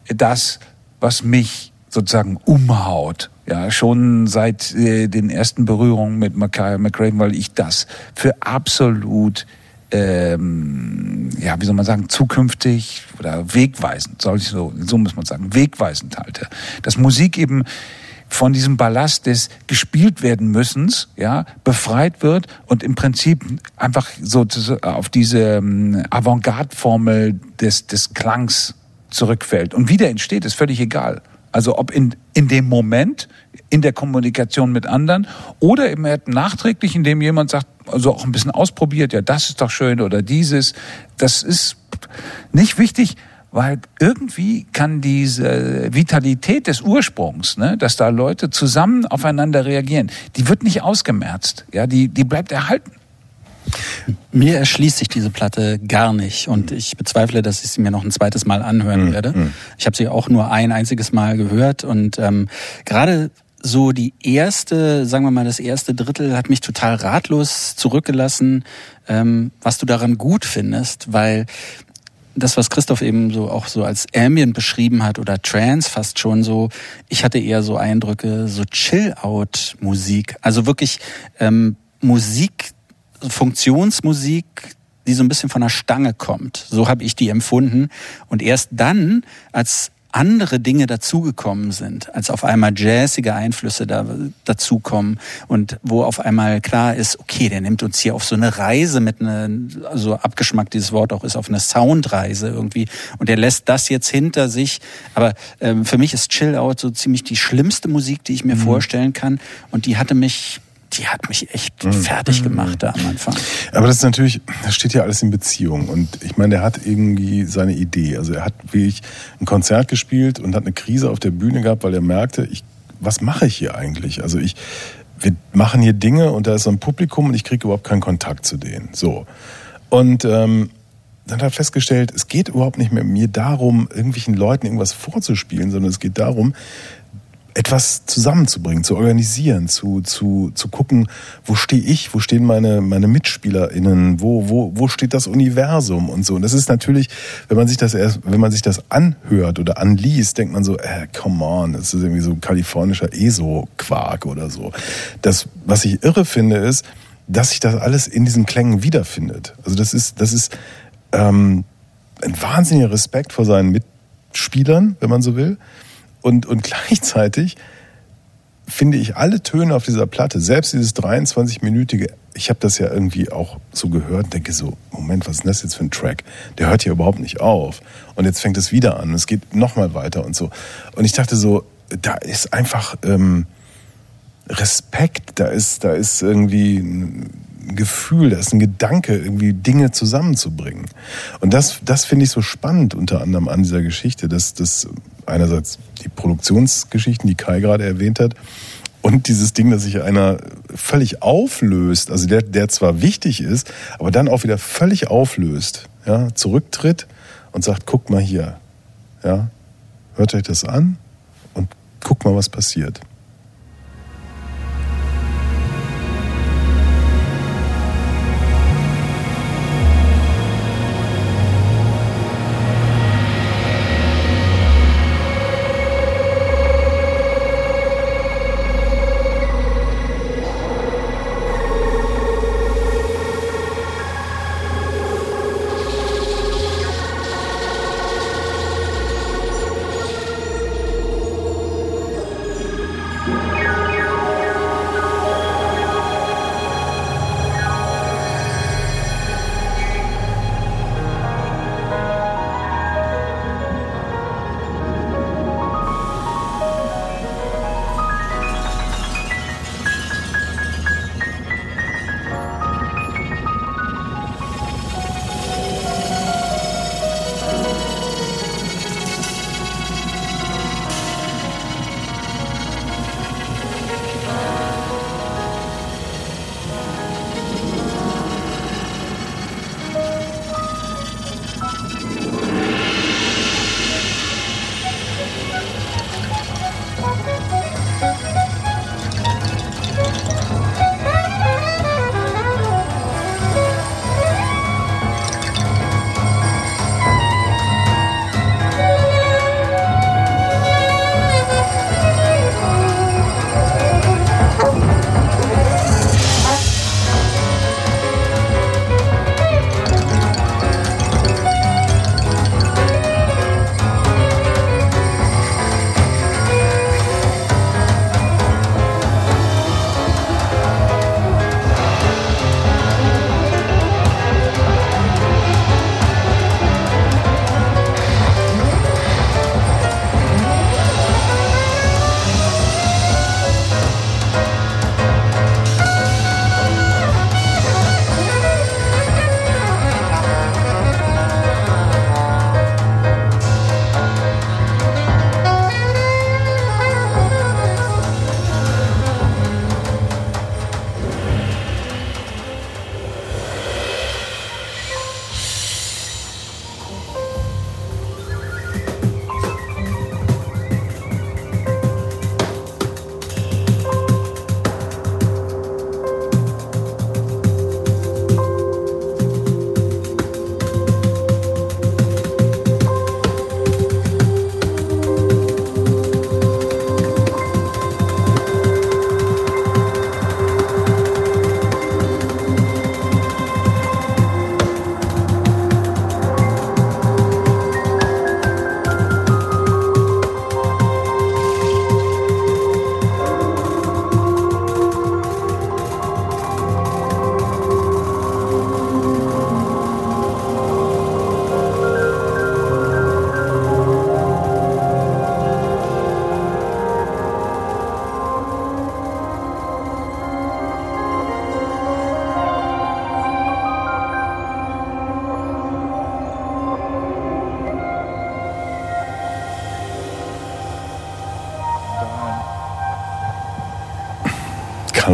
Speaker 6: das, was mich sozusagen umhaut. Ja, schon seit äh, den ersten Berührungen mit Mackay McCraven, weil ich das für absolut, ähm, ja, wie soll man sagen, zukünftig oder wegweisend, soll ich so, so muss man sagen, wegweisend halte. Dass Musik eben von diesem Ballast des gespielt werden müssens, ja, befreit wird und im Prinzip einfach so auf diese ähm, Avantgarde-Formel des, des Klangs zurückfällt. Und wie der entsteht, ist völlig egal. Also ob in, in dem Moment, in der Kommunikation mit anderen oder eben nachträglich, indem jemand sagt, also auch ein bisschen ausprobiert, ja, das ist doch schön oder dieses, das ist nicht wichtig, weil irgendwie kann diese Vitalität des Ursprungs, ne, dass da Leute zusammen aufeinander reagieren, die wird nicht ausgemerzt, ja, die, die bleibt erhalten.
Speaker 3: Mir erschließt sich diese Platte gar nicht und ich bezweifle, dass ich sie mir noch ein zweites Mal anhören werde. Ich habe sie auch nur ein einziges Mal gehört und ähm, gerade so die erste, sagen wir mal, das erste Drittel hat mich total ratlos zurückgelassen, ähm, was du daran gut findest, weil das, was Christoph eben so auch so als Ambient beschrieben hat oder Trance fast schon so, ich hatte eher so Eindrücke, so Chill-Out-Musik. Also wirklich ähm, Musik, Funktionsmusik, die so ein bisschen von der Stange kommt. So habe ich die empfunden. Und erst dann, als andere Dinge dazugekommen sind, als auf einmal jazzige Einflüsse da, dazukommen und wo auf einmal klar ist, okay, der nimmt uns hier auf so eine Reise mit einer, also abgeschmackt dieses Wort auch ist, auf eine Soundreise irgendwie und er lässt das jetzt hinter sich. Aber ähm, für mich ist Chill Out so ziemlich die schlimmste Musik, die ich mir vorstellen kann und die hatte mich die hat mich echt fertig gemacht da am Anfang.
Speaker 1: Aber das ist natürlich, das steht ja alles in Beziehung. Und ich meine, der hat irgendwie seine Idee. Also er hat wirklich ein Konzert gespielt und hat eine Krise auf der Bühne gehabt, weil er merkte, ich, was mache ich hier eigentlich? Also ich, wir machen hier Dinge und da ist so ein Publikum und ich kriege überhaupt keinen Kontakt zu denen. So. Und ähm, dann hat er festgestellt, es geht überhaupt nicht mehr mir darum, irgendwelchen Leuten irgendwas vorzuspielen, sondern es geht darum, etwas zusammenzubringen, zu organisieren, zu, zu, zu gucken, wo stehe ich, wo stehen meine, meine MitspielerInnen, wo, wo, wo steht das Universum und so. Und das ist natürlich, wenn man sich das erst, wenn man sich das anhört oder anliest, denkt man so, äh, come on, das ist irgendwie so kalifornischer ESO-Quark oder so. Das, was ich irre finde, ist, dass sich das alles in diesen Klängen wiederfindet. Also das ist, das ist ähm, ein wahnsinniger Respekt vor seinen Mitspielern, wenn man so will. Und, und (laughs) gleichzeitig finde ich alle Töne auf dieser Platte, selbst dieses 23-minütige, ich habe das ja irgendwie auch so gehört denke so, Moment, was ist das jetzt für ein Track? Der hört hier überhaupt nicht auf. Und jetzt fängt es wieder an es geht nochmal weiter und so. Und ich dachte so, da ist einfach ähm, Respekt, da ist, da ist irgendwie Gefühl, da ist ein Gedanke, irgendwie Dinge zusammenzubringen. Und das, das finde ich so spannend unter anderem an dieser Geschichte, dass das einerseits die Produktionsgeschichten, die Kai gerade erwähnt hat, und dieses Ding, dass sich einer völlig auflöst, also der, der zwar wichtig ist, aber dann auch wieder völlig auflöst, ja, zurücktritt und sagt, guck mal hier, ja, hört euch das an und guck mal, was passiert.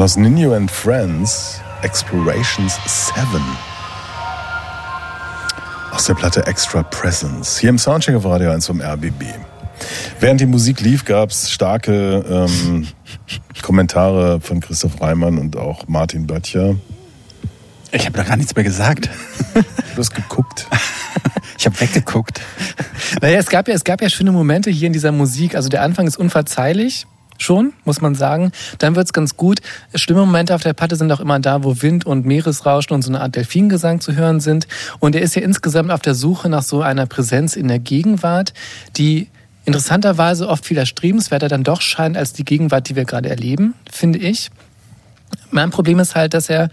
Speaker 1: Carlos Nino and Friends, Explorations 7. Aus der Platte Extra Presence. Hier im Soundcheck auf Radio 1 vom RBB. Während die Musik lief, gab es starke ähm, Kommentare von Christoph Reimann und auch Martin Böttcher.
Speaker 3: Ich habe da gar nichts mehr gesagt.
Speaker 1: Du hast geguckt. (laughs)
Speaker 3: Ich habe weggeguckt.
Speaker 5: Naja, es gab ja, es gab ja schöne Momente hier in dieser Musik. Also der Anfang ist unverzeihlich. Schon, muss man sagen. Dann wird's ganz gut. Schlimme Momente auf der Platte sind auch immer da, wo Wind und Meeresrauschen und so eine Art Delfingesang zu hören sind. Und er ist ja insgesamt auf der Suche nach so einer Präsenz in der Gegenwart, die interessanterweise oft viel erstrebenswerter dann doch scheint als die Gegenwart, die wir gerade erleben, finde ich. Mein Problem ist halt, dass er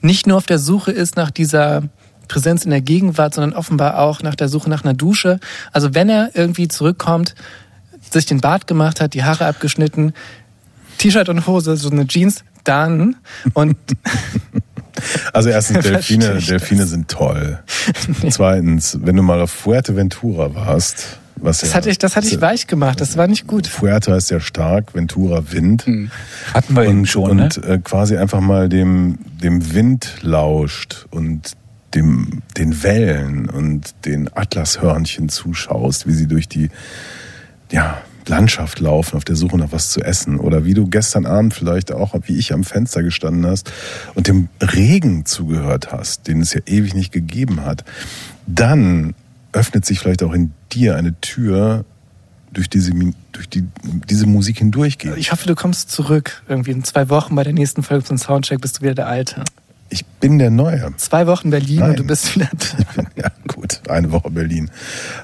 Speaker 5: nicht nur auf der Suche ist nach dieser Präsenz in der Gegenwart, sondern offenbar auch nach der Suche nach einer Dusche. Also wenn er irgendwie zurückkommt, sich den Bart gemacht hat, die Haare abgeschnitten, T-Shirt und Hose, so eine Jeans, dann und (laughs)
Speaker 1: Also erstens, (laughs) Delfine, Delfine sind toll. (laughs) Zweitens, wenn du mal auf Fuerteventura warst, was
Speaker 5: das
Speaker 1: ja,
Speaker 5: hatte ich, das hatte ich weich gemacht. Das war nicht gut.
Speaker 1: Fuerte heißt ja stark, Ventura Wind.
Speaker 6: Hatten wir eben
Speaker 1: und,
Speaker 6: schon, ne?
Speaker 1: und äh, quasi einfach mal dem, dem Wind lauscht und dem, den Wellen und den Atlashörnchen zuschaust, wie sie durch die ja, Landschaft laufen, auf der Suche nach was zu essen. Oder wie du gestern Abend vielleicht auch, wie ich am Fenster gestanden hast und dem Regen zugehört hast, den es ja ewig nicht gegeben hat. Dann öffnet sich vielleicht auch in dir eine Tür, durch diese, durch die diese Musik hindurchgeht.
Speaker 5: Ich hoffe, du kommst zurück. Irgendwie in zwei Wochen bei der nächsten Folge zum Soundcheck bist du wieder der Alte.
Speaker 1: Ich bin der Neue.
Speaker 5: Zwei Wochen Berlin
Speaker 1: Nein.
Speaker 5: und du bist wieder (laughs) da.
Speaker 1: Ja, gut, eine Woche Berlin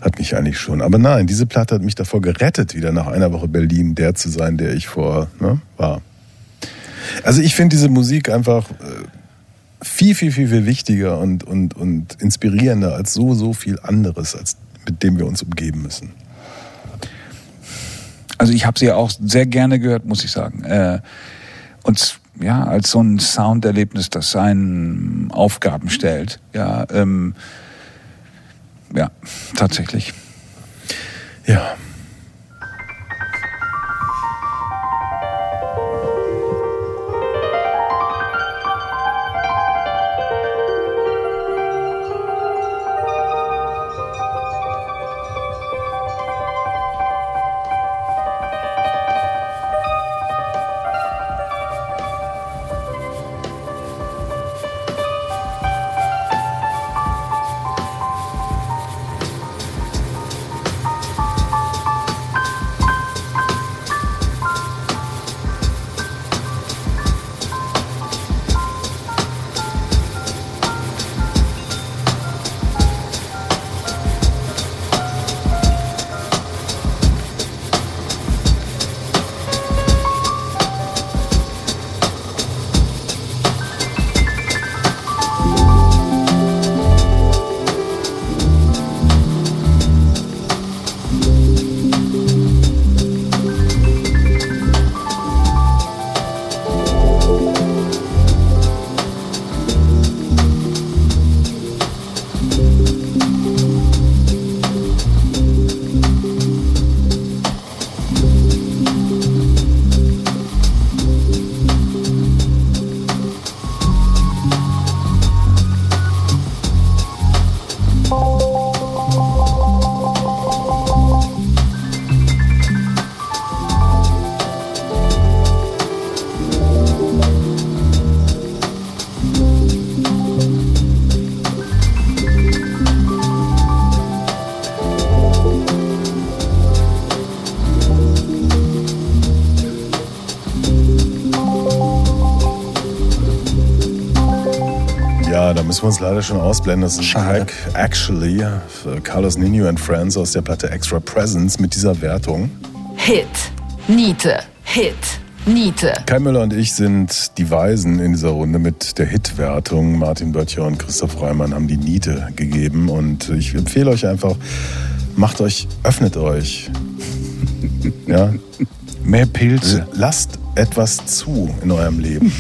Speaker 1: hat mich eigentlich schon. Aber nein, diese Platte hat mich davor gerettet, wieder nach einer Woche Berlin der zu sein, der ich vor ne, war. Also ich finde diese Musik einfach äh, viel, viel, viel, viel wichtiger und, und, und inspirierender als so, so viel anderes, als mit dem wir uns umgeben müssen.
Speaker 6: Also ich habe sie auch sehr gerne gehört, muss ich sagen. Äh, und ja, als so ein Sounderlebnis, das seinen Aufgaben stellt. Ja, ähm, ja, tatsächlich.
Speaker 1: Ja. Ja, da müssen wir uns leider schon ausblenden. Das ist ein
Speaker 3: Schade.
Speaker 1: Track Actually für Carlos Nino and Friends aus der Platte Extra Presence mit dieser Wertung.
Speaker 7: Hit, Niete, Hit, Niete.
Speaker 1: Kai Müller und ich sind die Weisen in dieser Runde mit der Hit-Wertung. Martin Böttcher und Christoph Reimann haben die Niete gegeben. Und ich empfehle euch einfach, macht euch, öffnet euch. Ja,
Speaker 6: Mehr Pilze.
Speaker 1: lasst etwas zu in eurem Leben.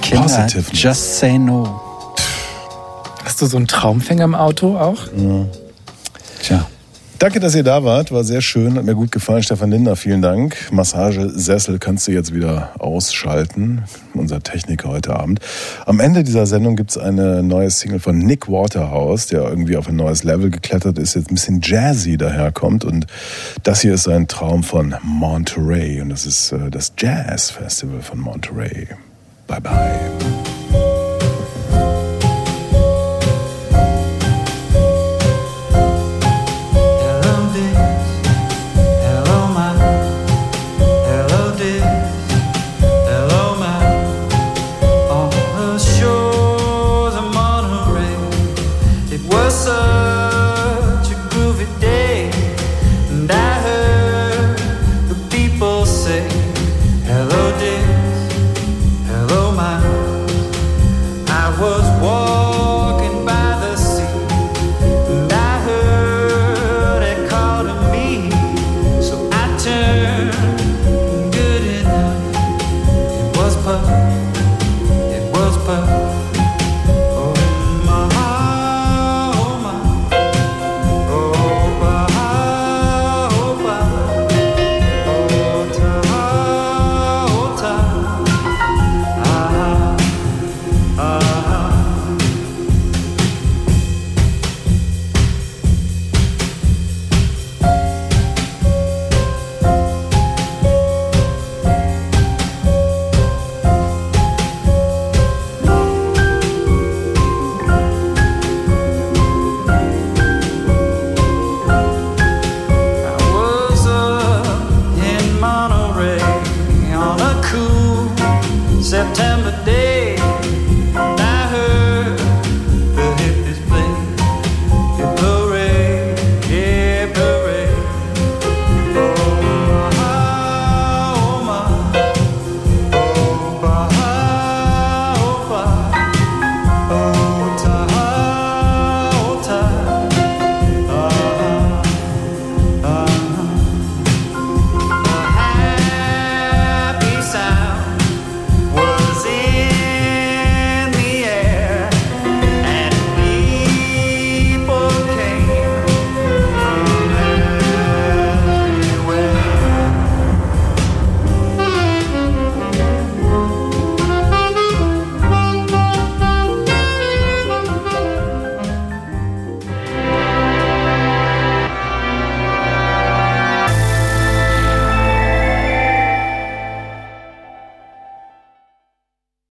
Speaker 3: Kinder,
Speaker 1: Positiveness.
Speaker 3: just say no.
Speaker 5: Hast du so einen Traumfänger im Auto auch?
Speaker 6: Tja.
Speaker 1: Danke, dass ihr da wart. War sehr schön, hat mir gut gefallen. Stefan Lindner, vielen Dank. Massagesessel kannst du jetzt wieder ausschalten. Unser Techniker heute Abend. Am Ende dieser Sendung gibt's eine neue Single von Nick Waterhouse, der irgendwie auf ein neues Level geklettert ist, jetzt ein bisschen jazzy daherkommt. Und das hier ist ein Traum von Monterey. Und das ist äh, das Jazz Festival von Monterey. Bye bye.